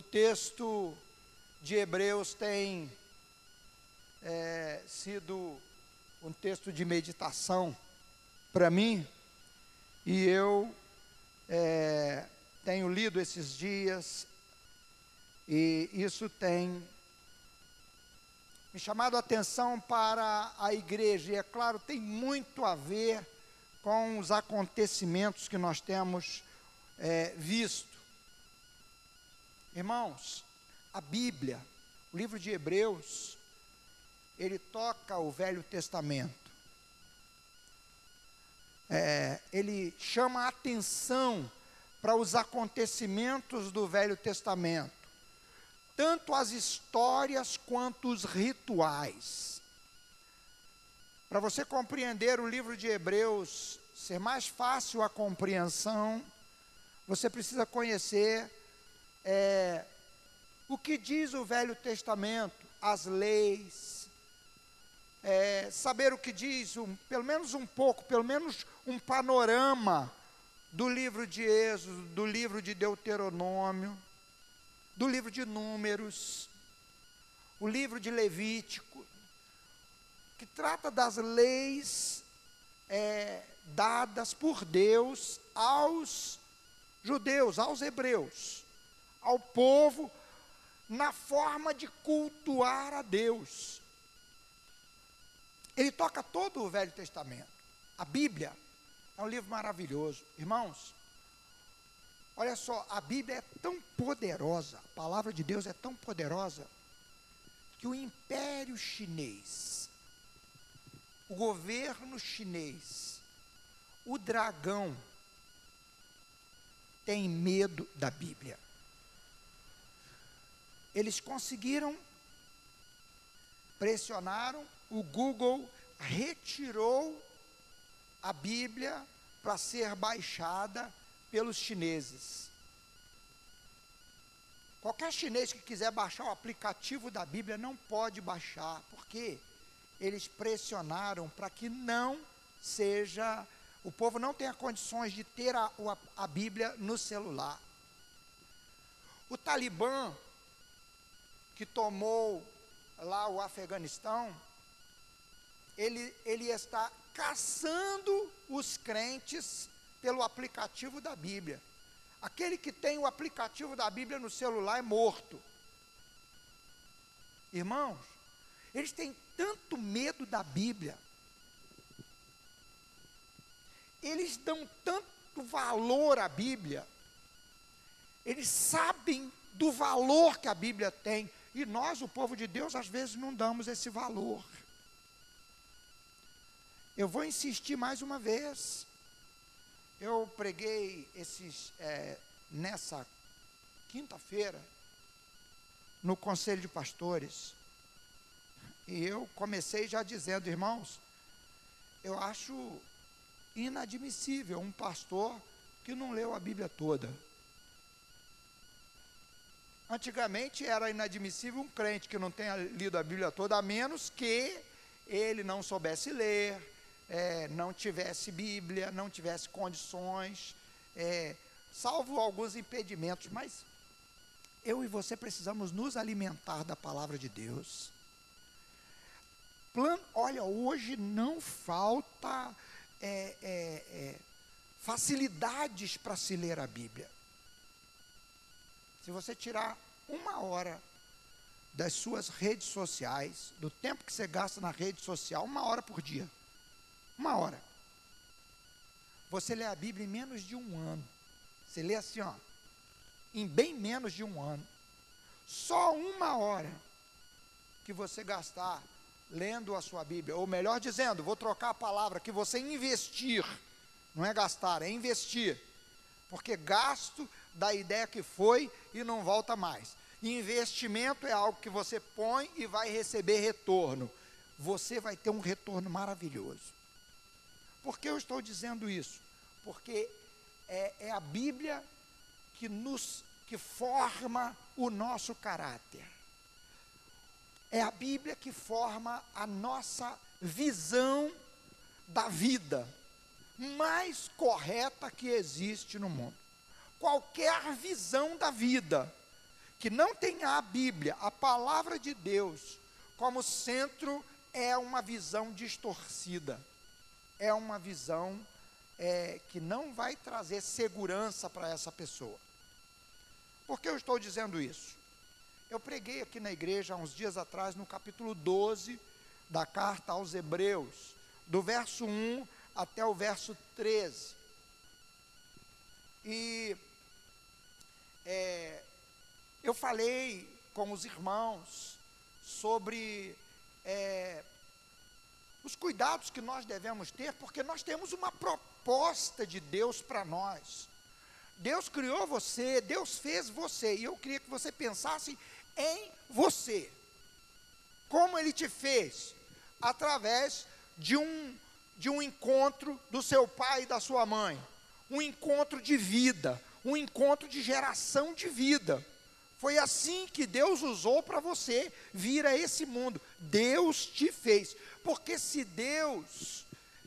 O texto de Hebreus tem é, sido um texto de meditação para mim, e eu é, tenho lido esses dias, e isso tem me chamado a atenção para a igreja, e é claro, tem muito a ver com os acontecimentos que nós temos é, visto. Irmãos, a Bíblia, o livro de Hebreus, ele toca o Velho Testamento. É, ele chama a atenção para os acontecimentos do Velho Testamento, tanto as histórias quanto os rituais. Para você compreender o livro de Hebreus, ser mais fácil a compreensão, você precisa conhecer é, o que diz o Velho Testamento, as leis, é, saber o que diz, um, pelo menos um pouco, pelo menos um panorama do livro de Êxodo, do livro de Deuteronômio, do livro de Números, o livro de Levítico, que trata das leis é, dadas por Deus aos judeus, aos hebreus ao povo na forma de cultuar a Deus. Ele toca todo o Velho Testamento. A Bíblia é um livro maravilhoso. Irmãos, olha só, a Bíblia é tão poderosa, a palavra de Deus é tão poderosa, que o Império Chinês, o governo chinês, o dragão, tem medo da Bíblia eles conseguiram, pressionaram, o Google retirou a Bíblia para ser baixada pelos chineses. Qualquer chinês que quiser baixar o aplicativo da Bíblia não pode baixar, porque eles pressionaram para que não seja, o povo não tenha condições de ter a, a, a Bíblia no celular. O Talibã que tomou lá o Afeganistão, ele, ele está caçando os crentes pelo aplicativo da Bíblia. Aquele que tem o aplicativo da Bíblia no celular é morto. Irmãos, eles têm tanto medo da Bíblia, eles dão tanto valor à Bíblia, eles sabem do valor que a Bíblia tem, e nós, o povo de Deus, às vezes não damos esse valor. Eu vou insistir mais uma vez. Eu preguei esses, é, nessa quinta-feira, no Conselho de Pastores, e eu comecei já dizendo, irmãos, eu acho inadmissível um pastor que não leu a Bíblia toda. Antigamente era inadmissível um crente que não tenha lido a Bíblia toda, a menos que ele não soubesse ler, é, não tivesse Bíblia, não tivesse condições, é, salvo alguns impedimentos. Mas eu e você precisamos nos alimentar da palavra de Deus. Olha, hoje não falta é, é, é facilidades para se ler a Bíblia. Se você tirar uma hora das suas redes sociais, do tempo que você gasta na rede social, uma hora por dia. Uma hora. Você lê a Bíblia em menos de um ano. Você lê assim, ó, em bem menos de um ano. Só uma hora que você gastar lendo a sua Bíblia, ou melhor dizendo, vou trocar a palavra, que você investir, não é gastar, é investir. Porque gasto da ideia que foi e não volta mais. Investimento é algo que você põe e vai receber retorno. Você vai ter um retorno maravilhoso. Por que eu estou dizendo isso? Porque é, é a Bíblia que nos que forma o nosso caráter. É a Bíblia que forma a nossa visão da vida mais correta que existe no mundo. Qualquer visão da vida que não tem a Bíblia, a palavra de Deus, como centro, é uma visão distorcida. É uma visão é, que não vai trazer segurança para essa pessoa. Por que eu estou dizendo isso? Eu preguei aqui na igreja há uns dias atrás, no capítulo 12 da carta aos Hebreus, do verso 1 até o verso 13. E é, eu falei com os irmãos sobre é, os cuidados que nós devemos ter, porque nós temos uma proposta de Deus para nós. Deus criou você, Deus fez você, e eu queria que você pensasse em você. Como Ele te fez? Através de um, de um encontro do seu pai e da sua mãe. Um encontro de vida, um encontro de geração de vida. Foi assim que Deus usou para você vir a esse mundo. Deus te fez. Porque se Deus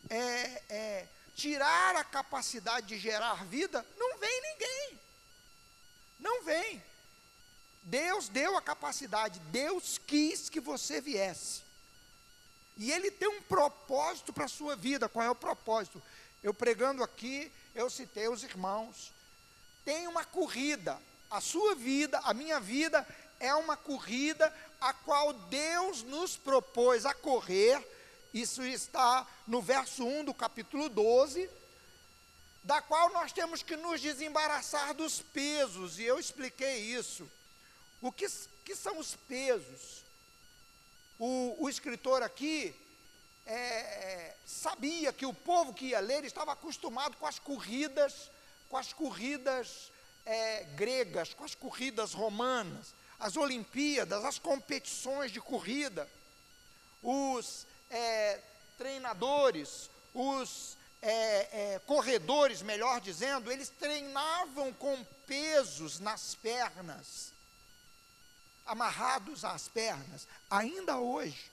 é, é, tirar a capacidade de gerar vida, não vem ninguém. Não vem. Deus deu a capacidade, Deus quis que você viesse. E Ele tem um propósito para a sua vida. Qual é o propósito? Eu pregando aqui, eu citei os irmãos. Tem uma corrida. A sua vida, a minha vida, é uma corrida a qual Deus nos propôs a correr. Isso está no verso 1 do capítulo 12 da qual nós temos que nos desembaraçar dos pesos, e eu expliquei isso. O que, que são os pesos? O, o escritor aqui é, é, sabia que o povo que ia ler estava acostumado com as corridas, com as corridas é, gregas, com as corridas romanas, as Olimpíadas, as competições de corrida, os é, treinadores, os é, é, corredores, melhor dizendo, eles treinavam com pesos nas pernas amarrados às pernas. Ainda hoje,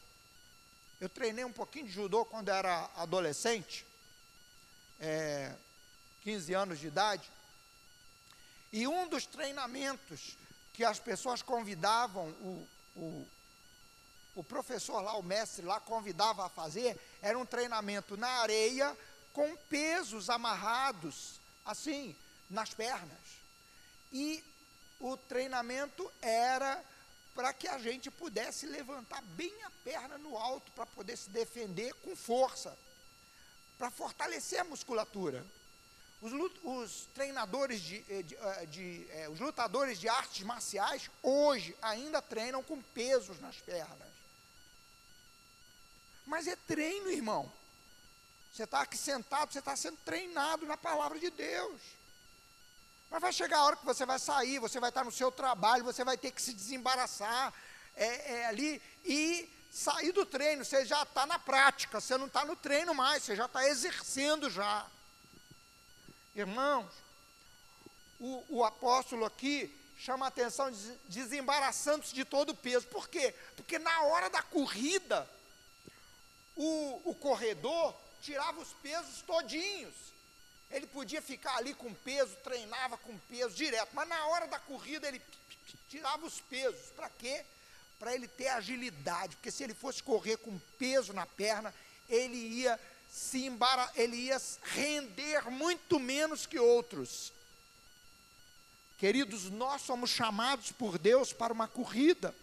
eu treinei um pouquinho de judô quando era adolescente, é, 15 anos de idade, e um dos treinamentos que as pessoas convidavam, o, o, o professor lá, o mestre lá, convidava a fazer, era um treinamento na areia com pesos amarrados, assim, nas pernas. E o treinamento era para que a gente pudesse levantar bem a perna no alto para poder se defender com força, para fortalecer a musculatura. Os, os treinadores de, eh, de, eh, de, de é, os lutadores de artes marciais hoje ainda treinam com pesos nas pernas. Mas é treino, irmão. Você está aqui sentado, você está sendo treinado na palavra de Deus. Mas vai chegar a hora que você vai sair, você vai estar no seu trabalho, você vai ter que se desembaraçar é, é, ali e sair do treino. Você já está na prática, você não está no treino mais, você já está exercendo já. Irmãos, o, o apóstolo aqui chama a atenção desembaraçando-se de todo o peso. Por quê? Porque na hora da corrida, o, o corredor tirava os pesos todinhos. Ele podia ficar ali com peso, treinava com peso direto, mas na hora da corrida ele tirava os pesos. Para quê? Para ele ter agilidade, porque se ele fosse correr com peso na perna, ele ia se embara, ele ia render muito menos que outros. Queridos, nós somos chamados por Deus para uma corrida.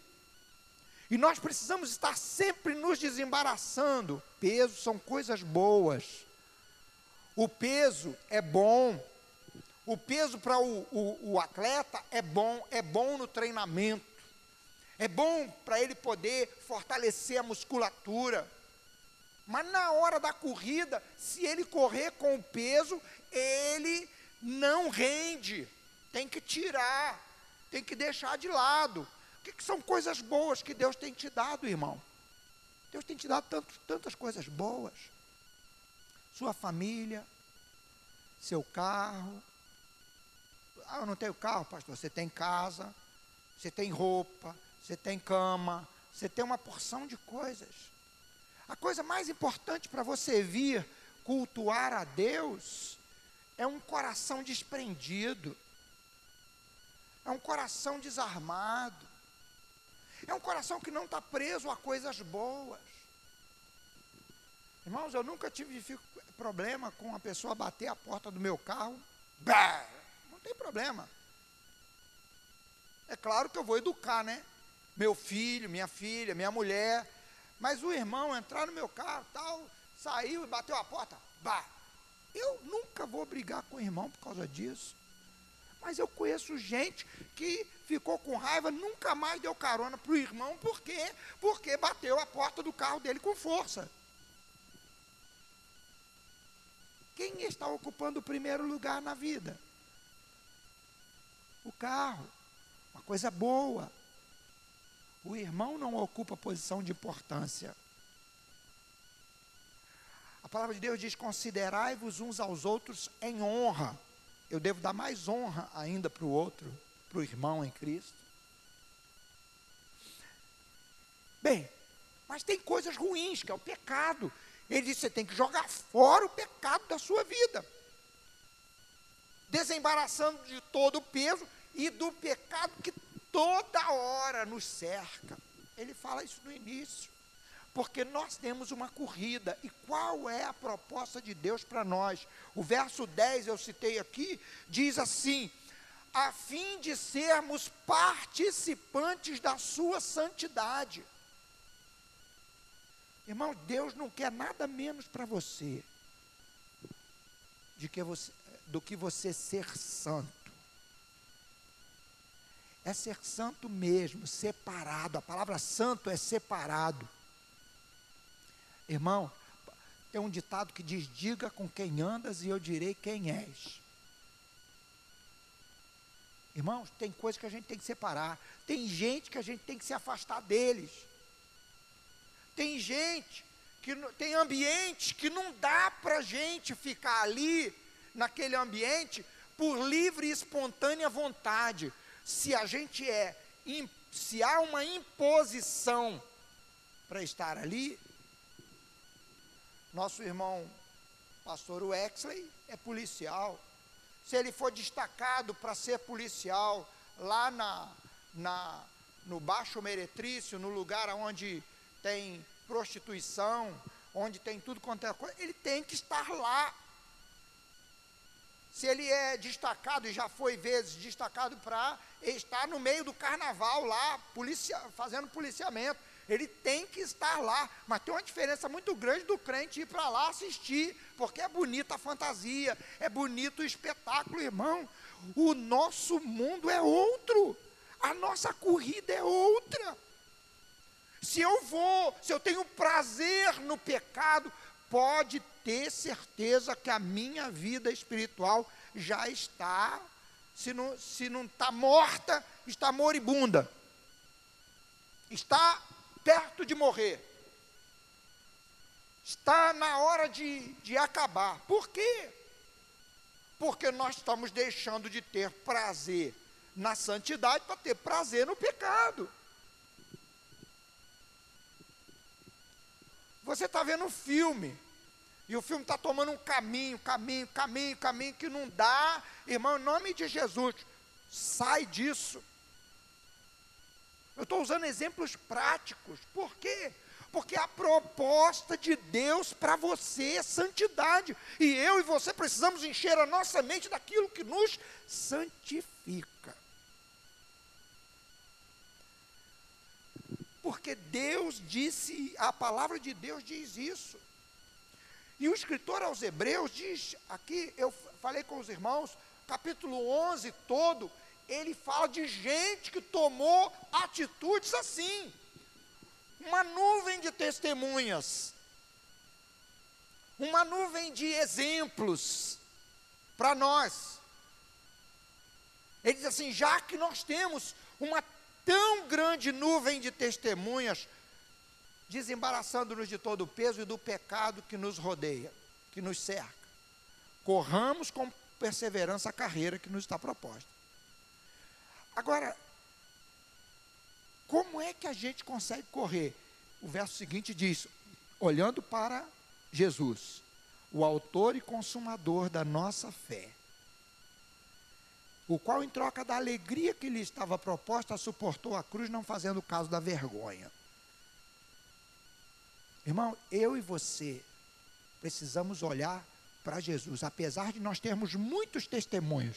E nós precisamos estar sempre nos desembaraçando. Peso são coisas boas. O peso é bom. O peso para o, o, o, atleta é bom, é bom no treinamento. É bom para ele poder fortalecer a musculatura. Mas na hora da corrida, se ele correr com o peso, ele não rende. Tem que tirar, tem que deixar de lado. O que, que são coisas boas que Deus tem te dado, irmão? Deus tem te dado tanto, tantas coisas boas sua família, seu carro. Ah, eu não tenho carro, pastor. Você tem casa, você tem roupa, você tem cama, você tem uma porção de coisas. A coisa mais importante para você vir cultuar a Deus é um coração desprendido. É um coração desarmado. É um coração que não está preso a coisas boas. Irmãos, eu nunca tive problema com a pessoa bater a porta do meu carro. Bah, não tem problema. É claro que eu vou educar, né? Meu filho, minha filha, minha mulher. Mas o irmão entrar no meu carro, tal, saiu e bateu a porta. Bah, eu nunca vou brigar com o irmão por causa disso. Mas eu conheço gente que ficou com raiva, nunca mais deu carona para o irmão, por quê? Porque bateu a porta do carro dele com força. Quem está ocupando o primeiro lugar na vida? O carro. Uma coisa boa. O irmão não ocupa posição de importância. A palavra de Deus diz: considerai-vos uns aos outros em honra. Eu devo dar mais honra ainda para o outro, para o irmão em Cristo. Bem, mas tem coisas ruins, que é o pecado. Ele disse: você tem que jogar fora o pecado da sua vida, desembaraçando de todo o peso e do pecado que toda hora nos cerca. Ele fala isso no início. Porque nós temos uma corrida. E qual é a proposta de Deus para nós? O verso 10, eu citei aqui, diz assim: a fim de sermos participantes da sua santidade. Irmão, Deus não quer nada menos para você, você do que você ser santo. É ser santo mesmo, separado. A palavra santo é separado. Irmão, tem um ditado que diz: Diga com quem andas e eu direi quem és. Irmãos, tem coisas que a gente tem que separar. Tem gente que a gente tem que se afastar deles. Tem gente que tem ambientes que não dá para gente ficar ali naquele ambiente por livre e espontânea vontade. Se a gente é, se há uma imposição para estar ali, nosso irmão pastor Wexley é policial. Se ele for destacado para ser policial lá na, na, no Baixo Meretrício, no lugar onde tem prostituição, onde tem tudo quanto é coisa, ele tem que estar lá. Se ele é destacado, e já foi vezes destacado para estar no meio do carnaval lá, policia, fazendo policiamento, ele tem que estar lá. Mas tem uma diferença muito grande do crente ir para lá assistir, porque é bonita a fantasia, é bonito o espetáculo, irmão. O nosso mundo é outro, a nossa corrida é outra. Se eu vou, se eu tenho prazer no pecado, pode ter certeza que a minha vida espiritual já está, se não está se não tá morta, está moribunda. Está perto de morrer. Está na hora de, de acabar. Por quê? Porque nós estamos deixando de ter prazer na santidade para ter prazer no pecado. Você está vendo um filme, e o filme está tomando um caminho, caminho, caminho, caminho que não dá. Irmão, em nome de Jesus, sai disso. Eu estou usando exemplos práticos. Por quê? Porque a proposta de Deus para você é santidade. E eu e você precisamos encher a nossa mente daquilo que nos santifica. Porque Deus disse, a palavra de Deus diz isso. E o escritor aos Hebreus diz, aqui eu falei com os irmãos, capítulo 11 todo, ele fala de gente que tomou atitudes assim. Uma nuvem de testemunhas, uma nuvem de exemplos para nós. Ele diz assim: já que nós temos uma tão grande nuvem de testemunhas, desembaraçando-nos de todo o peso e do pecado que nos rodeia, que nos cerca. Corramos com perseverança a carreira que nos está proposta. Agora, como é que a gente consegue correr? O verso seguinte diz: olhando para Jesus, o autor e consumador da nossa fé, o qual, em troca da alegria que lhe estava proposta, suportou a cruz, não fazendo caso da vergonha. Irmão, eu e você precisamos olhar para Jesus, apesar de nós termos muitos testemunhos.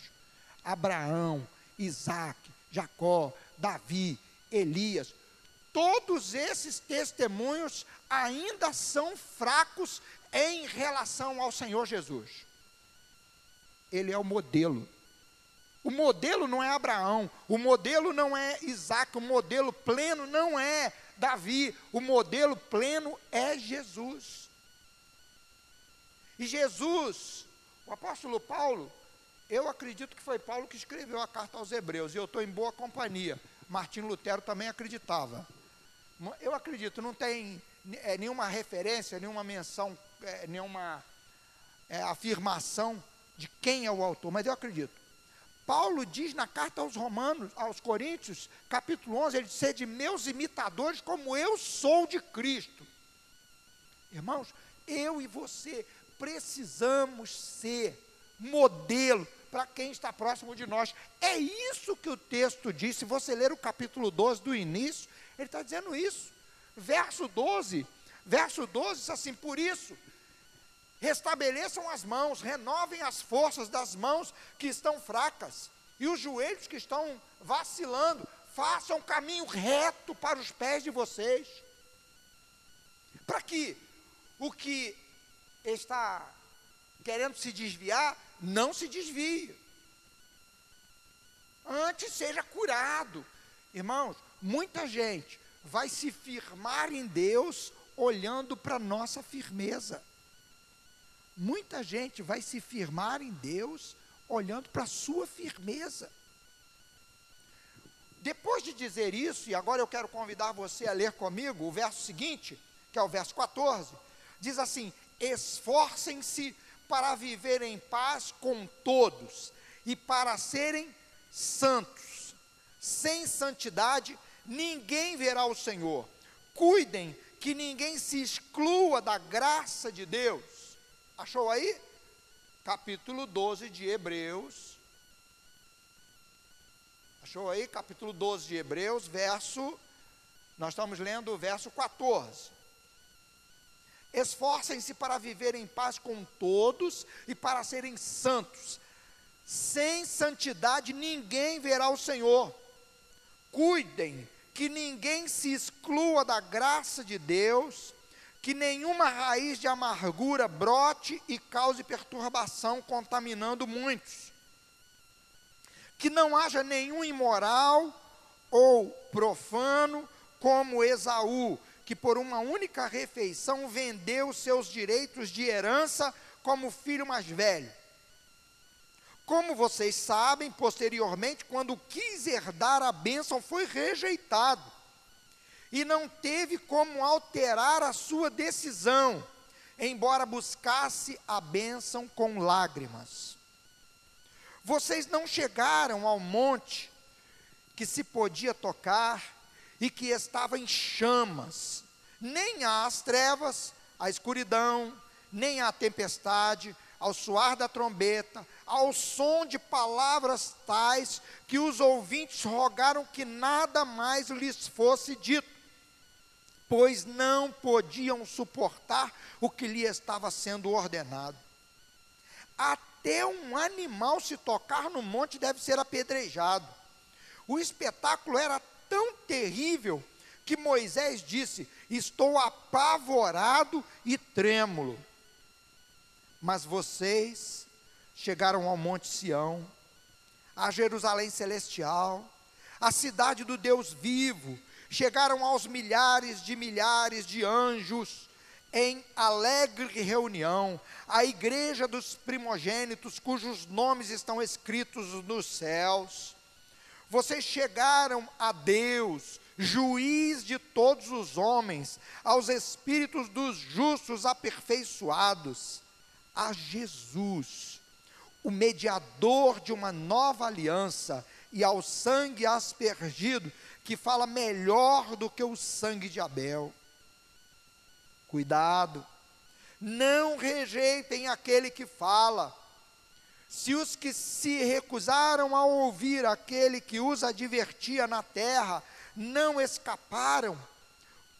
Abraão, Isaac, Jacó, Davi, Elias, todos esses testemunhos ainda são fracos em relação ao Senhor Jesus. Ele é o modelo. O modelo não é Abraão, o modelo não é Isaac, o modelo pleno não é Davi, o modelo pleno é Jesus. E Jesus, o apóstolo Paulo, eu acredito que foi Paulo que escreveu a carta aos Hebreus, e eu estou em boa companhia. Martim Lutero também acreditava. Eu acredito, não tem é, nenhuma referência, nenhuma menção, é, nenhuma é, afirmação de quem é o autor, mas eu acredito. Paulo diz na carta aos Romanos, aos Coríntios, capítulo 11, ele diz: de meus imitadores, como eu sou de Cristo. Irmãos, eu e você precisamos ser modelo para quem está próximo de nós. É isso que o texto diz. Se você ler o capítulo 12 do início, ele está dizendo isso. Verso 12, verso 12 diz assim: Por isso, restabeleçam as mãos, renovem as forças das mãos que estão fracas e os joelhos que estão vacilando, façam um caminho reto para os pés de vocês. Para que o que está querendo se desviar, não se desvie. Antes seja curado. Irmãos, muita gente vai se firmar em Deus olhando para nossa firmeza. Muita gente vai se firmar em Deus olhando para a sua firmeza. Depois de dizer isso, e agora eu quero convidar você a ler comigo o verso seguinte, que é o verso 14, diz assim: Esforcem-se para viver em paz com todos e para serem santos. Sem santidade, ninguém verá o Senhor. Cuidem que ninguém se exclua da graça de Deus. Achou aí? Capítulo 12 de Hebreus. Achou aí? Capítulo 12 de Hebreus, verso. Nós estamos lendo o verso 14. Esforcem-se para viver em paz com todos e para serem santos. Sem santidade ninguém verá o Senhor. Cuidem que ninguém se exclua da graça de Deus, que nenhuma raiz de amargura brote e cause perturbação, contaminando muitos. Que não haja nenhum imoral ou profano como Esaú, que por uma única refeição vendeu seus direitos de herança como filho mais velho. Como vocês sabem, posteriormente, quando quis herdar a bênção, foi rejeitado e não teve como alterar a sua decisão, embora buscasse a bênção com lágrimas. Vocês não chegaram ao monte que se podia tocar e que estava em chamas, nem às trevas, à escuridão, nem à tempestade, ao soar da trombeta, ao som de palavras tais que os ouvintes rogaram que nada mais lhes fosse dito, pois não podiam suportar o que lhe estava sendo ordenado. Até um animal se tocar no monte deve ser apedrejado. O espetáculo era tão terrível que Moisés disse: Estou apavorado e trêmulo. Mas vocês chegaram ao Monte Sião, a Jerusalém celestial, a cidade do Deus vivo, chegaram aos milhares de milhares de anjos em alegre reunião, a igreja dos primogênitos, cujos nomes estão escritos nos céus. Vocês chegaram a Deus, juiz de todos os homens, aos espíritos dos justos aperfeiçoados a Jesus, o mediador de uma nova aliança, e ao sangue aspergido, que fala melhor do que o sangue de Abel. Cuidado, não rejeitem aquele que fala, Se os que se recusaram a ouvir aquele que os advertia na terra não escaparam,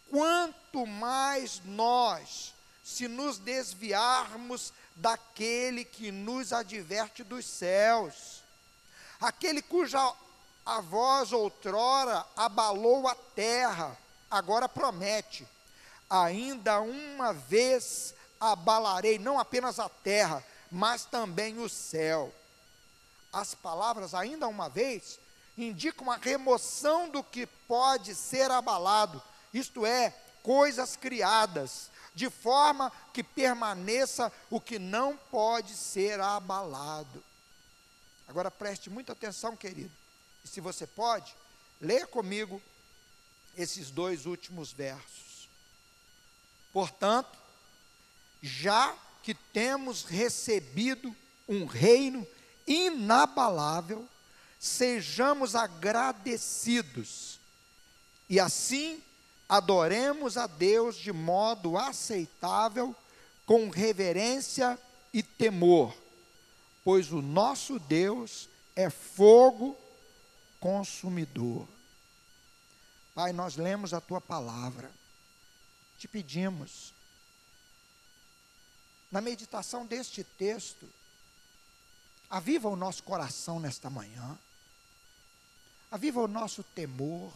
quanto mais nós, se nos desviarmos daquele que nos adverte dos céus, aquele cuja a voz outrora abalou a terra, agora promete: ainda uma vez abalarei não apenas a terra, mas também o céu. As palavras, ainda uma vez, indicam a remoção do que pode ser abalado, isto é, coisas criadas, de forma que permaneça o que não pode ser abalado. Agora preste muita atenção, querido. E se você pode, leia comigo esses dois últimos versos. Portanto, já que temos recebido um reino inabalável, sejamos agradecidos e assim adoremos a Deus de modo aceitável, com reverência e temor, pois o nosso Deus é fogo consumidor. Pai, nós lemos a tua palavra, te pedimos, na meditação deste texto, aviva o nosso coração nesta manhã, aviva o nosso temor,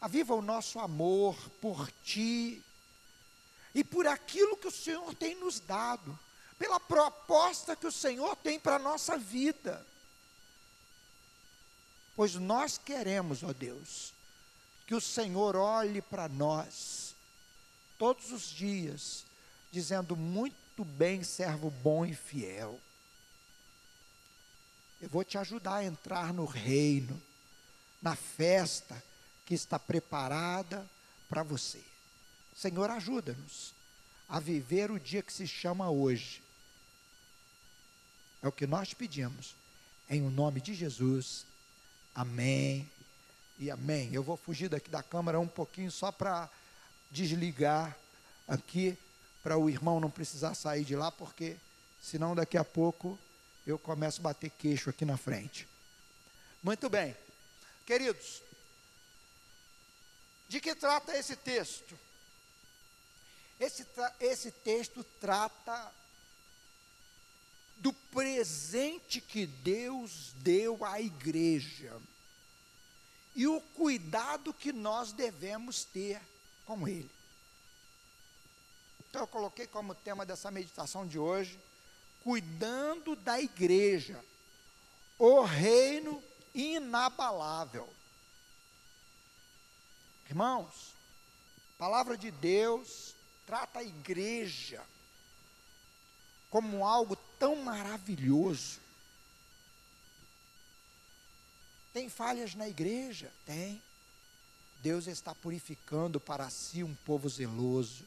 aviva o nosso amor por Ti e por aquilo que o Senhor tem nos dado, pela proposta que o Senhor tem para a nossa vida. Pois nós queremos, ó Deus, que o Senhor olhe para nós todos os dias dizendo: Muito bem, servo bom e fiel. Eu vou te ajudar a entrar no reino, na festa que está preparada para você. Senhor, ajuda-nos a viver o dia que se chama hoje. É o que nós pedimos. Em o nome de Jesus. Amém e amém. Eu vou fugir daqui da câmera um pouquinho só para desligar aqui para o irmão não precisar sair de lá, porque senão daqui a pouco eu começo a bater queixo aqui na frente. Muito bem. Queridos, de que trata esse texto? Esse, esse texto trata do presente que Deus deu à igreja e o cuidado que nós devemos ter com ele. Então eu coloquei como tema dessa meditação de hoje, cuidando da igreja, o reino inabalável. Irmãos, a palavra de Deus trata a igreja como algo tão maravilhoso. Tem falhas na igreja? Tem. Deus está purificando para si um povo zeloso.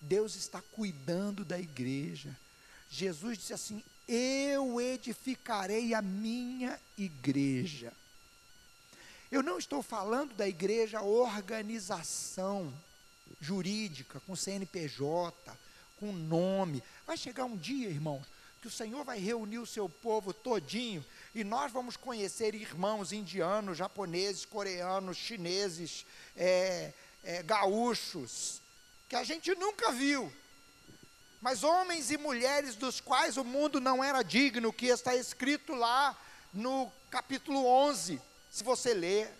Deus está cuidando da igreja. Jesus disse assim: Eu edificarei a minha igreja. Eu não estou falando da igreja organização jurídica, com CNPJ, com nome. Vai chegar um dia, irmãos, que o Senhor vai reunir o seu povo todinho e nós vamos conhecer irmãos indianos, japoneses, coreanos, chineses, é, é, gaúchos, que a gente nunca viu. Mas homens e mulheres dos quais o mundo não era digno, que está escrito lá no capítulo 11, se você ler,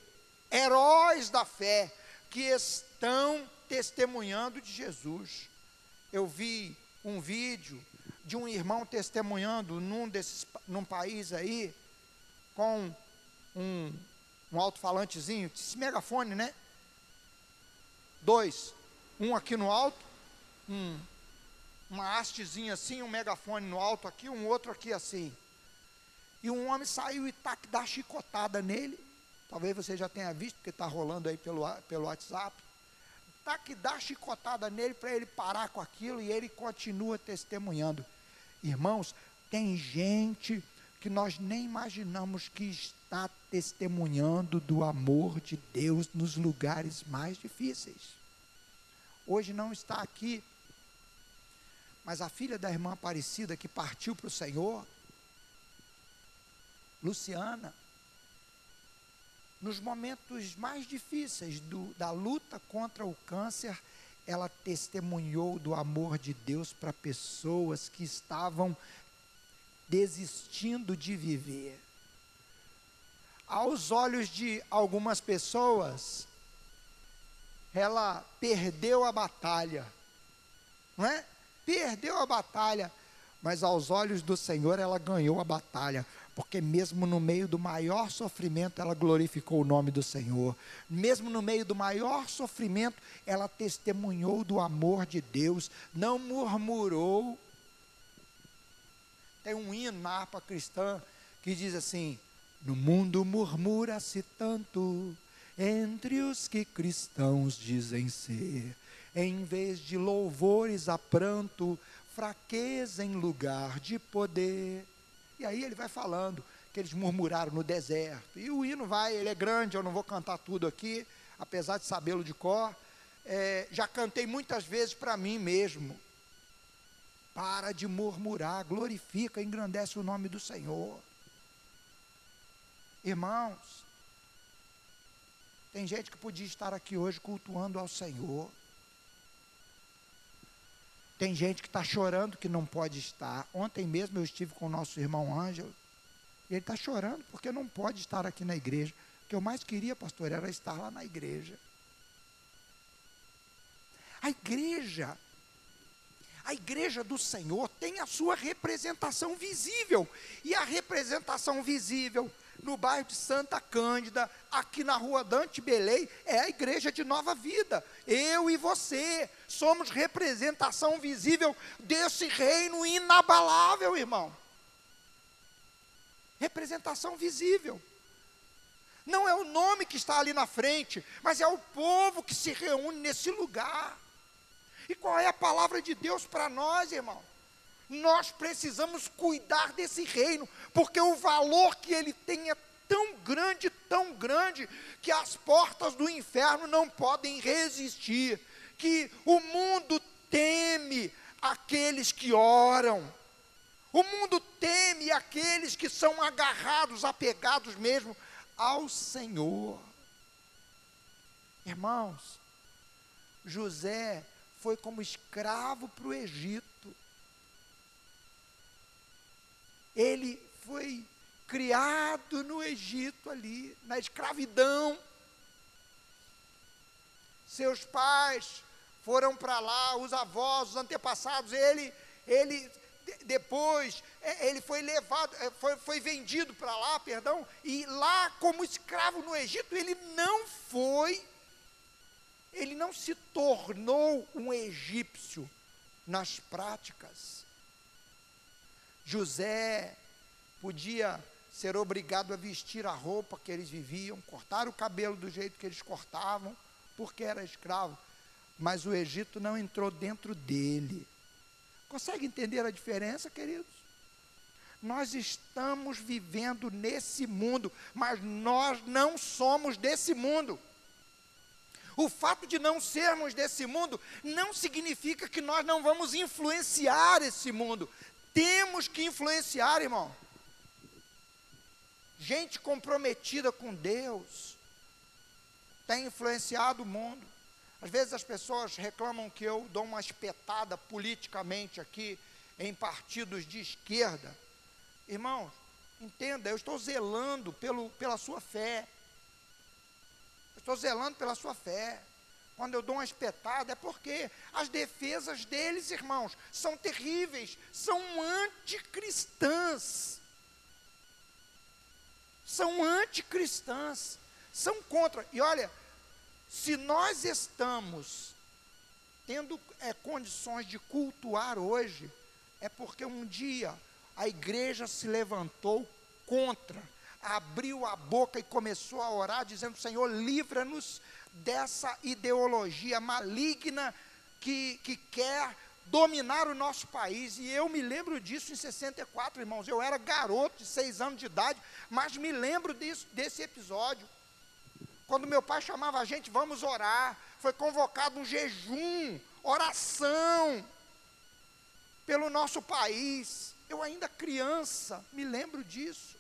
heróis da fé que estão testemunhando de Jesus. Eu vi um vídeo de um irmão testemunhando num, desses, num país aí, com um, um alto-falantezinho, esse megafone, né? Dois um aqui no alto, um, uma hastezinha assim, um megafone no alto aqui, um outro aqui assim. E um homem saiu e tá dá chicotada nele. Talvez você já tenha visto, porque está rolando aí pelo, pelo WhatsApp. Que dá chicotada nele para ele parar com aquilo e ele continua testemunhando. Irmãos, tem gente que nós nem imaginamos que está testemunhando do amor de Deus nos lugares mais difíceis hoje não está aqui. Mas a filha da irmã Aparecida que partiu para o Senhor, Luciana, nos momentos mais difíceis do, da luta contra o câncer, ela testemunhou do amor de Deus para pessoas que estavam desistindo de viver. Aos olhos de algumas pessoas, ela perdeu a batalha, não é? Perdeu a batalha, mas aos olhos do Senhor ela ganhou a batalha, porque mesmo no meio do maior sofrimento ela glorificou o nome do Senhor, mesmo no meio do maior sofrimento ela testemunhou do amor de Deus, não murmurou. Tem um hino na harpa cristã que diz assim: No mundo murmura-se tanto entre os que cristãos dizem ser, em vez de louvores a pranto, fraqueza em lugar de poder. E aí ele vai falando que eles murmuraram no deserto. E o hino vai, ele é grande, eu não vou cantar tudo aqui, apesar de sabê-lo de cor. É, já cantei muitas vezes para mim mesmo. Para de murmurar, glorifica, engrandece o nome do Senhor. Irmãos, tem gente que podia estar aqui hoje cultuando ao Senhor. Tem gente que está chorando que não pode estar. Ontem mesmo eu estive com o nosso irmão Ângelo. E ele está chorando porque não pode estar aqui na igreja. O que eu mais queria, pastor, era estar lá na igreja. A igreja, a igreja do Senhor tem a sua representação visível. E a representação visível no bairro de Santa Cândida, aqui na rua Dante Belém, é a igreja de nova vida. Eu e você somos representação visível desse reino inabalável, irmão. Representação visível. Não é o nome que está ali na frente, mas é o povo que se reúne nesse lugar. E qual é a palavra de Deus para nós, irmão? Nós precisamos cuidar desse reino, porque o valor que ele tem é tão grande, tão grande, que as portas do inferno não podem resistir, que o mundo teme aqueles que oram. O mundo teme aqueles que são agarrados, apegados mesmo ao Senhor. Irmãos, José foi como escravo para o Egito. Ele foi criado no Egito ali, na escravidão. Seus pais foram para lá, os avós, os antepassados, ele, ele depois é, ele foi levado, é, foi, foi vendido para lá, perdão, e lá como escravo no Egito, ele não foi, ele não se tornou um egípcio nas práticas. José podia ser obrigado a vestir a roupa que eles viviam, cortar o cabelo do jeito que eles cortavam, porque era escravo. Mas o Egito não entrou dentro dele. Consegue entender a diferença, queridos? Nós estamos vivendo nesse mundo, mas nós não somos desse mundo. O fato de não sermos desse mundo não significa que nós não vamos influenciar esse mundo temos que influenciar, irmão. Gente comprometida com Deus tem influenciado o mundo. Às vezes as pessoas reclamam que eu dou uma espetada politicamente aqui em partidos de esquerda. Irmãos, entenda, eu estou zelando pelo, pela sua fé. Eu estou zelando pela sua fé quando eu dou uma espetada, é porque as defesas deles, irmãos, são terríveis, são anticristãs. São anticristãs, são contra. E olha, se nós estamos tendo é, condições de cultuar hoje, é porque um dia a igreja se levantou contra, abriu a boca e começou a orar, dizendo: Senhor, livra-nos dessa ideologia maligna que, que quer dominar o nosso país. E eu me lembro disso em 64, irmãos. Eu era garoto de seis anos de idade, mas me lembro disso, desse episódio. Quando meu pai chamava a gente, vamos orar. Foi convocado um jejum, oração. pelo nosso país. Eu ainda criança, me lembro disso.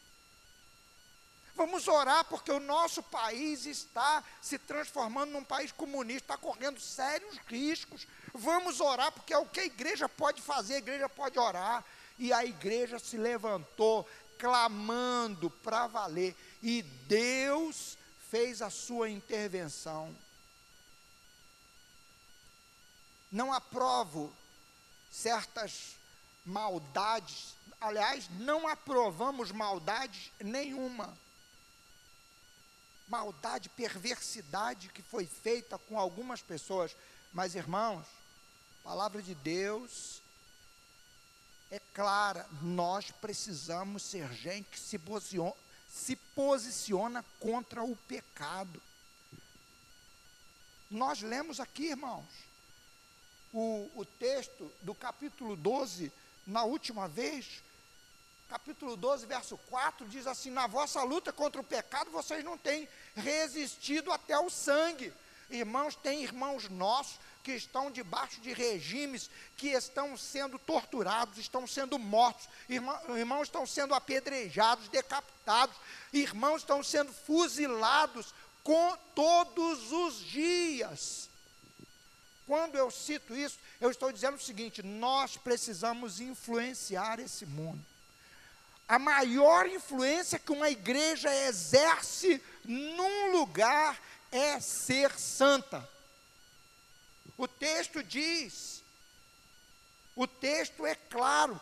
Vamos orar porque o nosso país está se transformando num país comunista, está correndo sérios riscos. Vamos orar porque é o que a igreja pode fazer, a igreja pode orar. E a igreja se levantou, clamando para valer. E Deus fez a sua intervenção. Não aprovo certas maldades, aliás, não aprovamos maldade nenhuma maldade, perversidade que foi feita com algumas pessoas. Mas, irmãos, a palavra de Deus é clara, nós precisamos ser gente que se posiciona, se posiciona contra o pecado. Nós lemos aqui, irmãos, o, o texto do capítulo 12, na última vez, capítulo 12, verso 4, diz assim: Na vossa luta contra o pecado, vocês não têm resistido até o sangue. Irmãos, tem irmãos nossos que estão debaixo de regimes que estão sendo torturados, estão sendo mortos, irmãos, irmãos estão sendo apedrejados, decapitados, irmãos estão sendo fuzilados com todos os dias. Quando eu cito isso, eu estou dizendo o seguinte: nós precisamos influenciar esse mundo a maior influência que uma igreja exerce num lugar é ser santa. O texto diz, o texto é claro,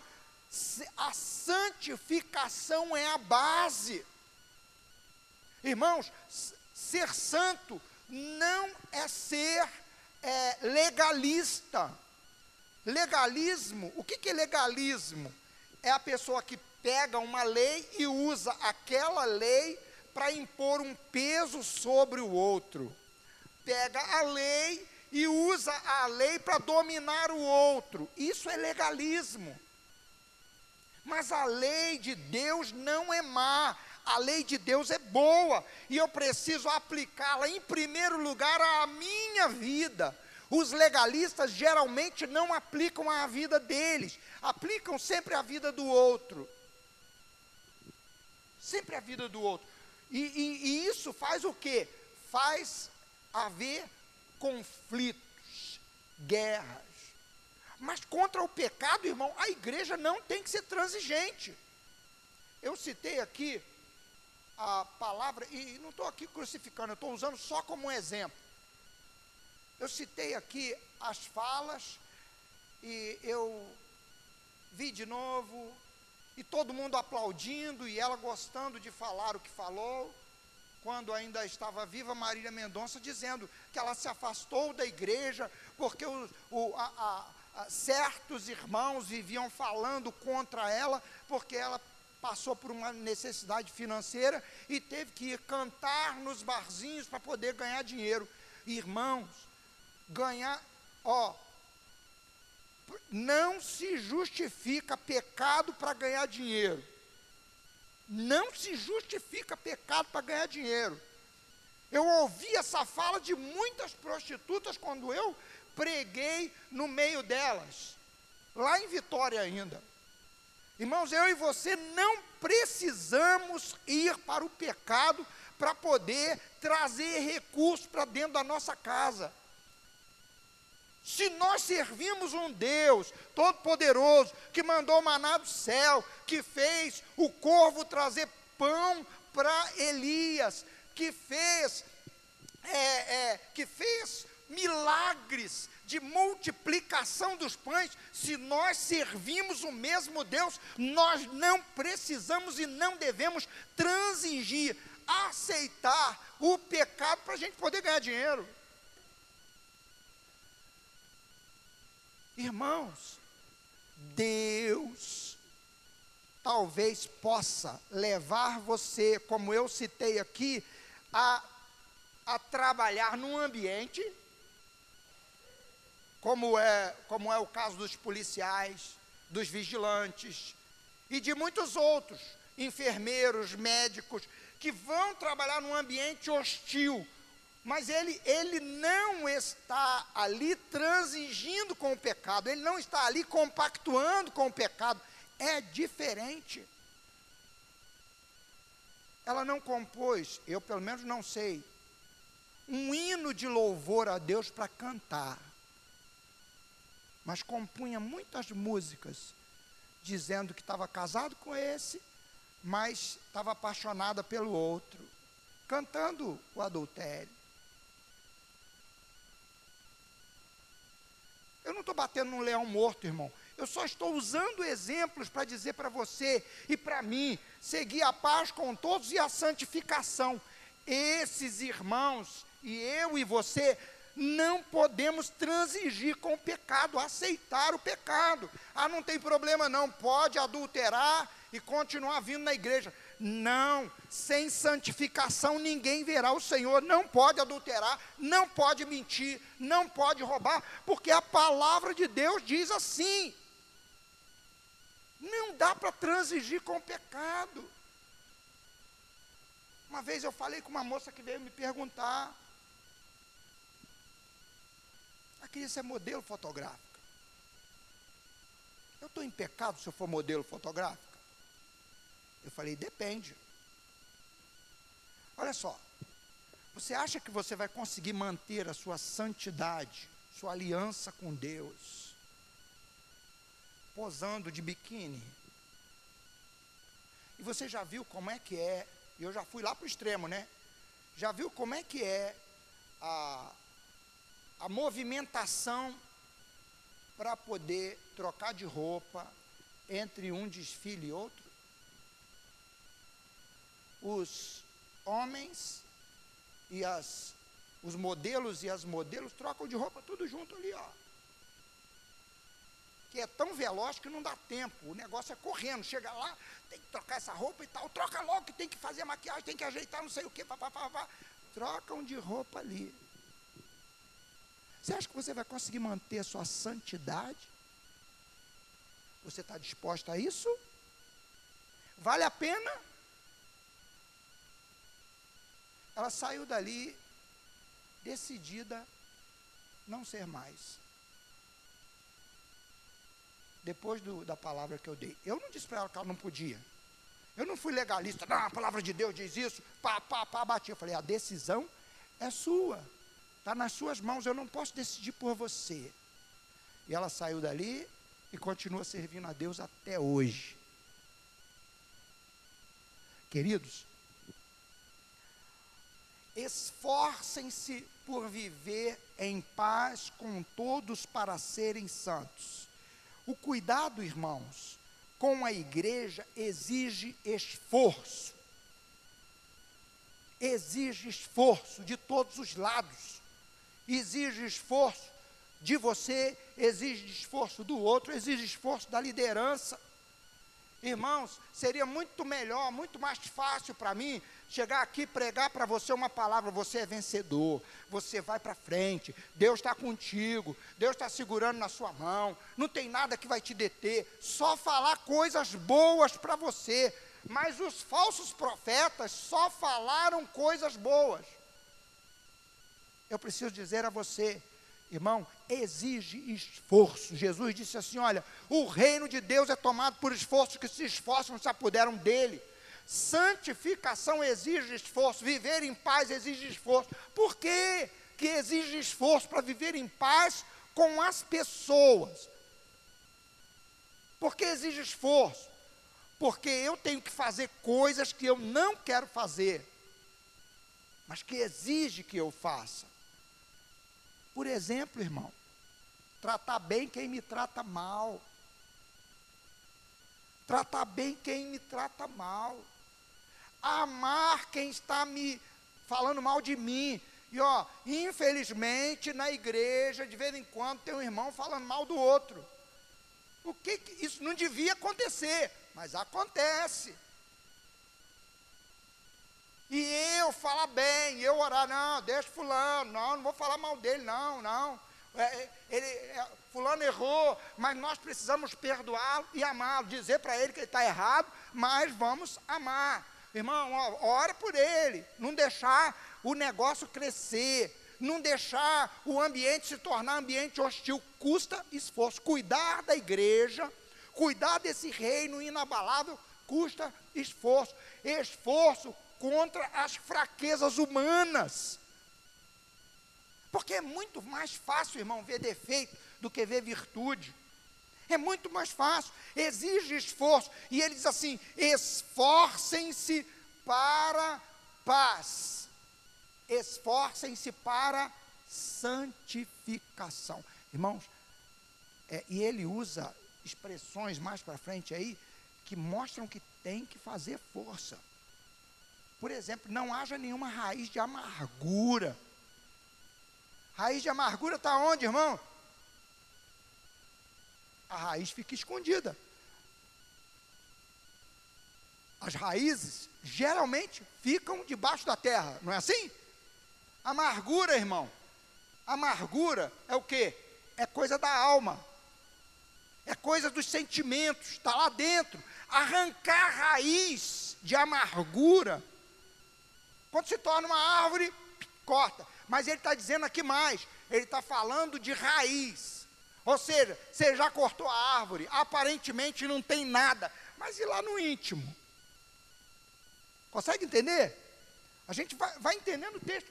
a santificação é a base. Irmãos, ser santo não é ser é, legalista. Legalismo, o que, que é legalismo? É a pessoa que pega uma lei e usa aquela lei para impor um peso sobre o outro. Pega a lei e usa a lei para dominar o outro. Isso é legalismo. Mas a lei de Deus não é má. A lei de Deus é boa e eu preciso aplicá-la em primeiro lugar à minha vida. Os legalistas geralmente não aplicam à vida deles, aplicam sempre à vida do outro sempre a vida do outro. E, e, e isso faz o quê? Faz haver conflitos, guerras. Mas contra o pecado, irmão, a igreja não tem que ser transigente. Eu citei aqui a palavra, e não estou aqui crucificando, eu estou usando só como um exemplo. Eu citei aqui as falas, e eu vi de novo e todo mundo aplaudindo e ela gostando de falar o que falou. Quando ainda estava viva, Marília Mendonça dizendo que ela se afastou da igreja porque o, o, a, a, certos irmãos viviam falando contra ela, porque ela passou por uma necessidade financeira e teve que ir cantar nos barzinhos para poder ganhar dinheiro. Irmãos, ganhar, ó, não se justifica pecado para ganhar dinheiro. Não se justifica pecado para ganhar dinheiro. Eu ouvi essa fala de muitas prostitutas quando eu preguei no meio delas, lá em Vitória ainda. Irmãos, eu e você não precisamos ir para o pecado para poder trazer recursos para dentro da nossa casa. Se nós servimos um Deus todo-poderoso, que mandou maná do céu, que fez o corvo trazer pão para Elias, que fez, é, é, que fez milagres de multiplicação dos pães, se nós servimos o mesmo Deus, nós não precisamos e não devemos transigir, aceitar o pecado para a gente poder ganhar dinheiro. Irmãos, Deus talvez possa levar você, como eu citei aqui, a, a trabalhar num ambiente, como é, como é o caso dos policiais, dos vigilantes e de muitos outros, enfermeiros, médicos, que vão trabalhar num ambiente hostil, mas ele, ele não está ali transigindo com o pecado, ele não está ali compactuando com o pecado, é diferente. Ela não compôs, eu pelo menos não sei, um hino de louvor a Deus para cantar, mas compunha muitas músicas, dizendo que estava casado com esse, mas estava apaixonada pelo outro, cantando o adultério. Eu não estou batendo num leão morto, irmão. Eu só estou usando exemplos para dizer para você e para mim seguir a paz com todos e a santificação. Esses irmãos e eu e você não podemos transigir com o pecado, aceitar o pecado. Ah, não tem problema não, pode adulterar e continuar vindo na igreja. Não, sem santificação ninguém verá o Senhor. Não pode adulterar, não pode mentir, não pode roubar, porque a palavra de Deus diz assim. Não dá para transigir com o pecado. Uma vez eu falei com uma moça que veio me perguntar. Ela queria ser modelo fotográfica. Eu estou em pecado se eu for modelo fotográfico? Eu falei, depende. Olha só, você acha que você vai conseguir manter a sua santidade, sua aliança com Deus, posando de biquíni? E você já viu como é que é, e eu já fui lá para o extremo, né? Já viu como é que é a, a movimentação para poder trocar de roupa entre um desfile e outro? Os homens e as, os modelos e as modelos trocam de roupa tudo junto ali, ó. Que é tão veloz que não dá tempo. O negócio é correndo. Chega lá, tem que trocar essa roupa e tal. Troca logo que tem que fazer maquiagem, tem que ajeitar não sei o que. Pá, pá, pá, pá. Trocam de roupa ali. Você acha que você vai conseguir manter a sua santidade? Você está disposto a isso? Vale a pena? Ela saiu dali decidida não ser mais. Depois do, da palavra que eu dei. Eu não disse para ela que ela não podia. Eu não fui legalista, não, a palavra de Deus diz isso, pá, pá, pá, bati. Eu falei, a decisão é sua, está nas suas mãos, eu não posso decidir por você. E ela saiu dali e continua servindo a Deus até hoje. Queridos, Esforcem-se por viver em paz com todos para serem santos. O cuidado, irmãos, com a igreja exige esforço. Exige esforço de todos os lados. Exige esforço de você, exige esforço do outro, exige esforço da liderança. Irmãos, seria muito melhor, muito mais fácil para mim chegar aqui pregar para você uma palavra, você é vencedor, você vai para frente, Deus está contigo, Deus está segurando na sua mão, não tem nada que vai te deter, só falar coisas boas para você. Mas os falsos profetas só falaram coisas boas. Eu preciso dizer a você, irmão, exige esforço. Jesus disse assim: olha, o reino de Deus é tomado por esforços que se esforçam, se apoderam dele. Santificação exige esforço, viver em paz exige esforço. Por que, que exige esforço para viver em paz com as pessoas? Por que exige esforço? Porque eu tenho que fazer coisas que eu não quero fazer, mas que exige que eu faça. Por exemplo, irmão, tratar bem quem me trata mal. Tratar bem quem me trata mal amar quem está me falando mal de mim. E ó, infelizmente na igreja de vez em quando tem um irmão falando mal do outro. O que, que isso não devia acontecer, mas acontece. E eu falar bem, eu orar, não, deixa fulano, não, não vou falar mal dele, não, não. É, é ele, é, fulano errou, mas nós precisamos perdoá-lo e amá-lo, dizer para ele que ele está errado, mas vamos amar. Irmão, ora por ele, não deixar o negócio crescer, não deixar o ambiente se tornar ambiente hostil, custa esforço. Cuidar da igreja, cuidar desse reino inabalável, custa esforço. Esforço contra as fraquezas humanas. Porque é muito mais fácil, irmão, ver defeito do que ver virtude. É muito mais fácil, exige esforço. E ele diz assim: esforcem-se para paz, esforcem-se para santificação. Irmãos, é, e ele usa expressões mais para frente aí que mostram que tem que fazer força. Por exemplo, não haja nenhuma raiz de amargura. Raiz de amargura está onde, irmão? A raiz fica escondida. As raízes geralmente ficam debaixo da terra, não é assim? Amargura, irmão. Amargura é o que? É coisa da alma. É coisa dos sentimentos, está lá dentro. Arrancar raiz de amargura. Quando se torna uma árvore, corta. Mas ele está dizendo aqui mais. Ele está falando de raiz. Ou seja, você já cortou a árvore, aparentemente não tem nada, mas e lá no íntimo? Consegue entender? A gente vai, vai entendendo o texto.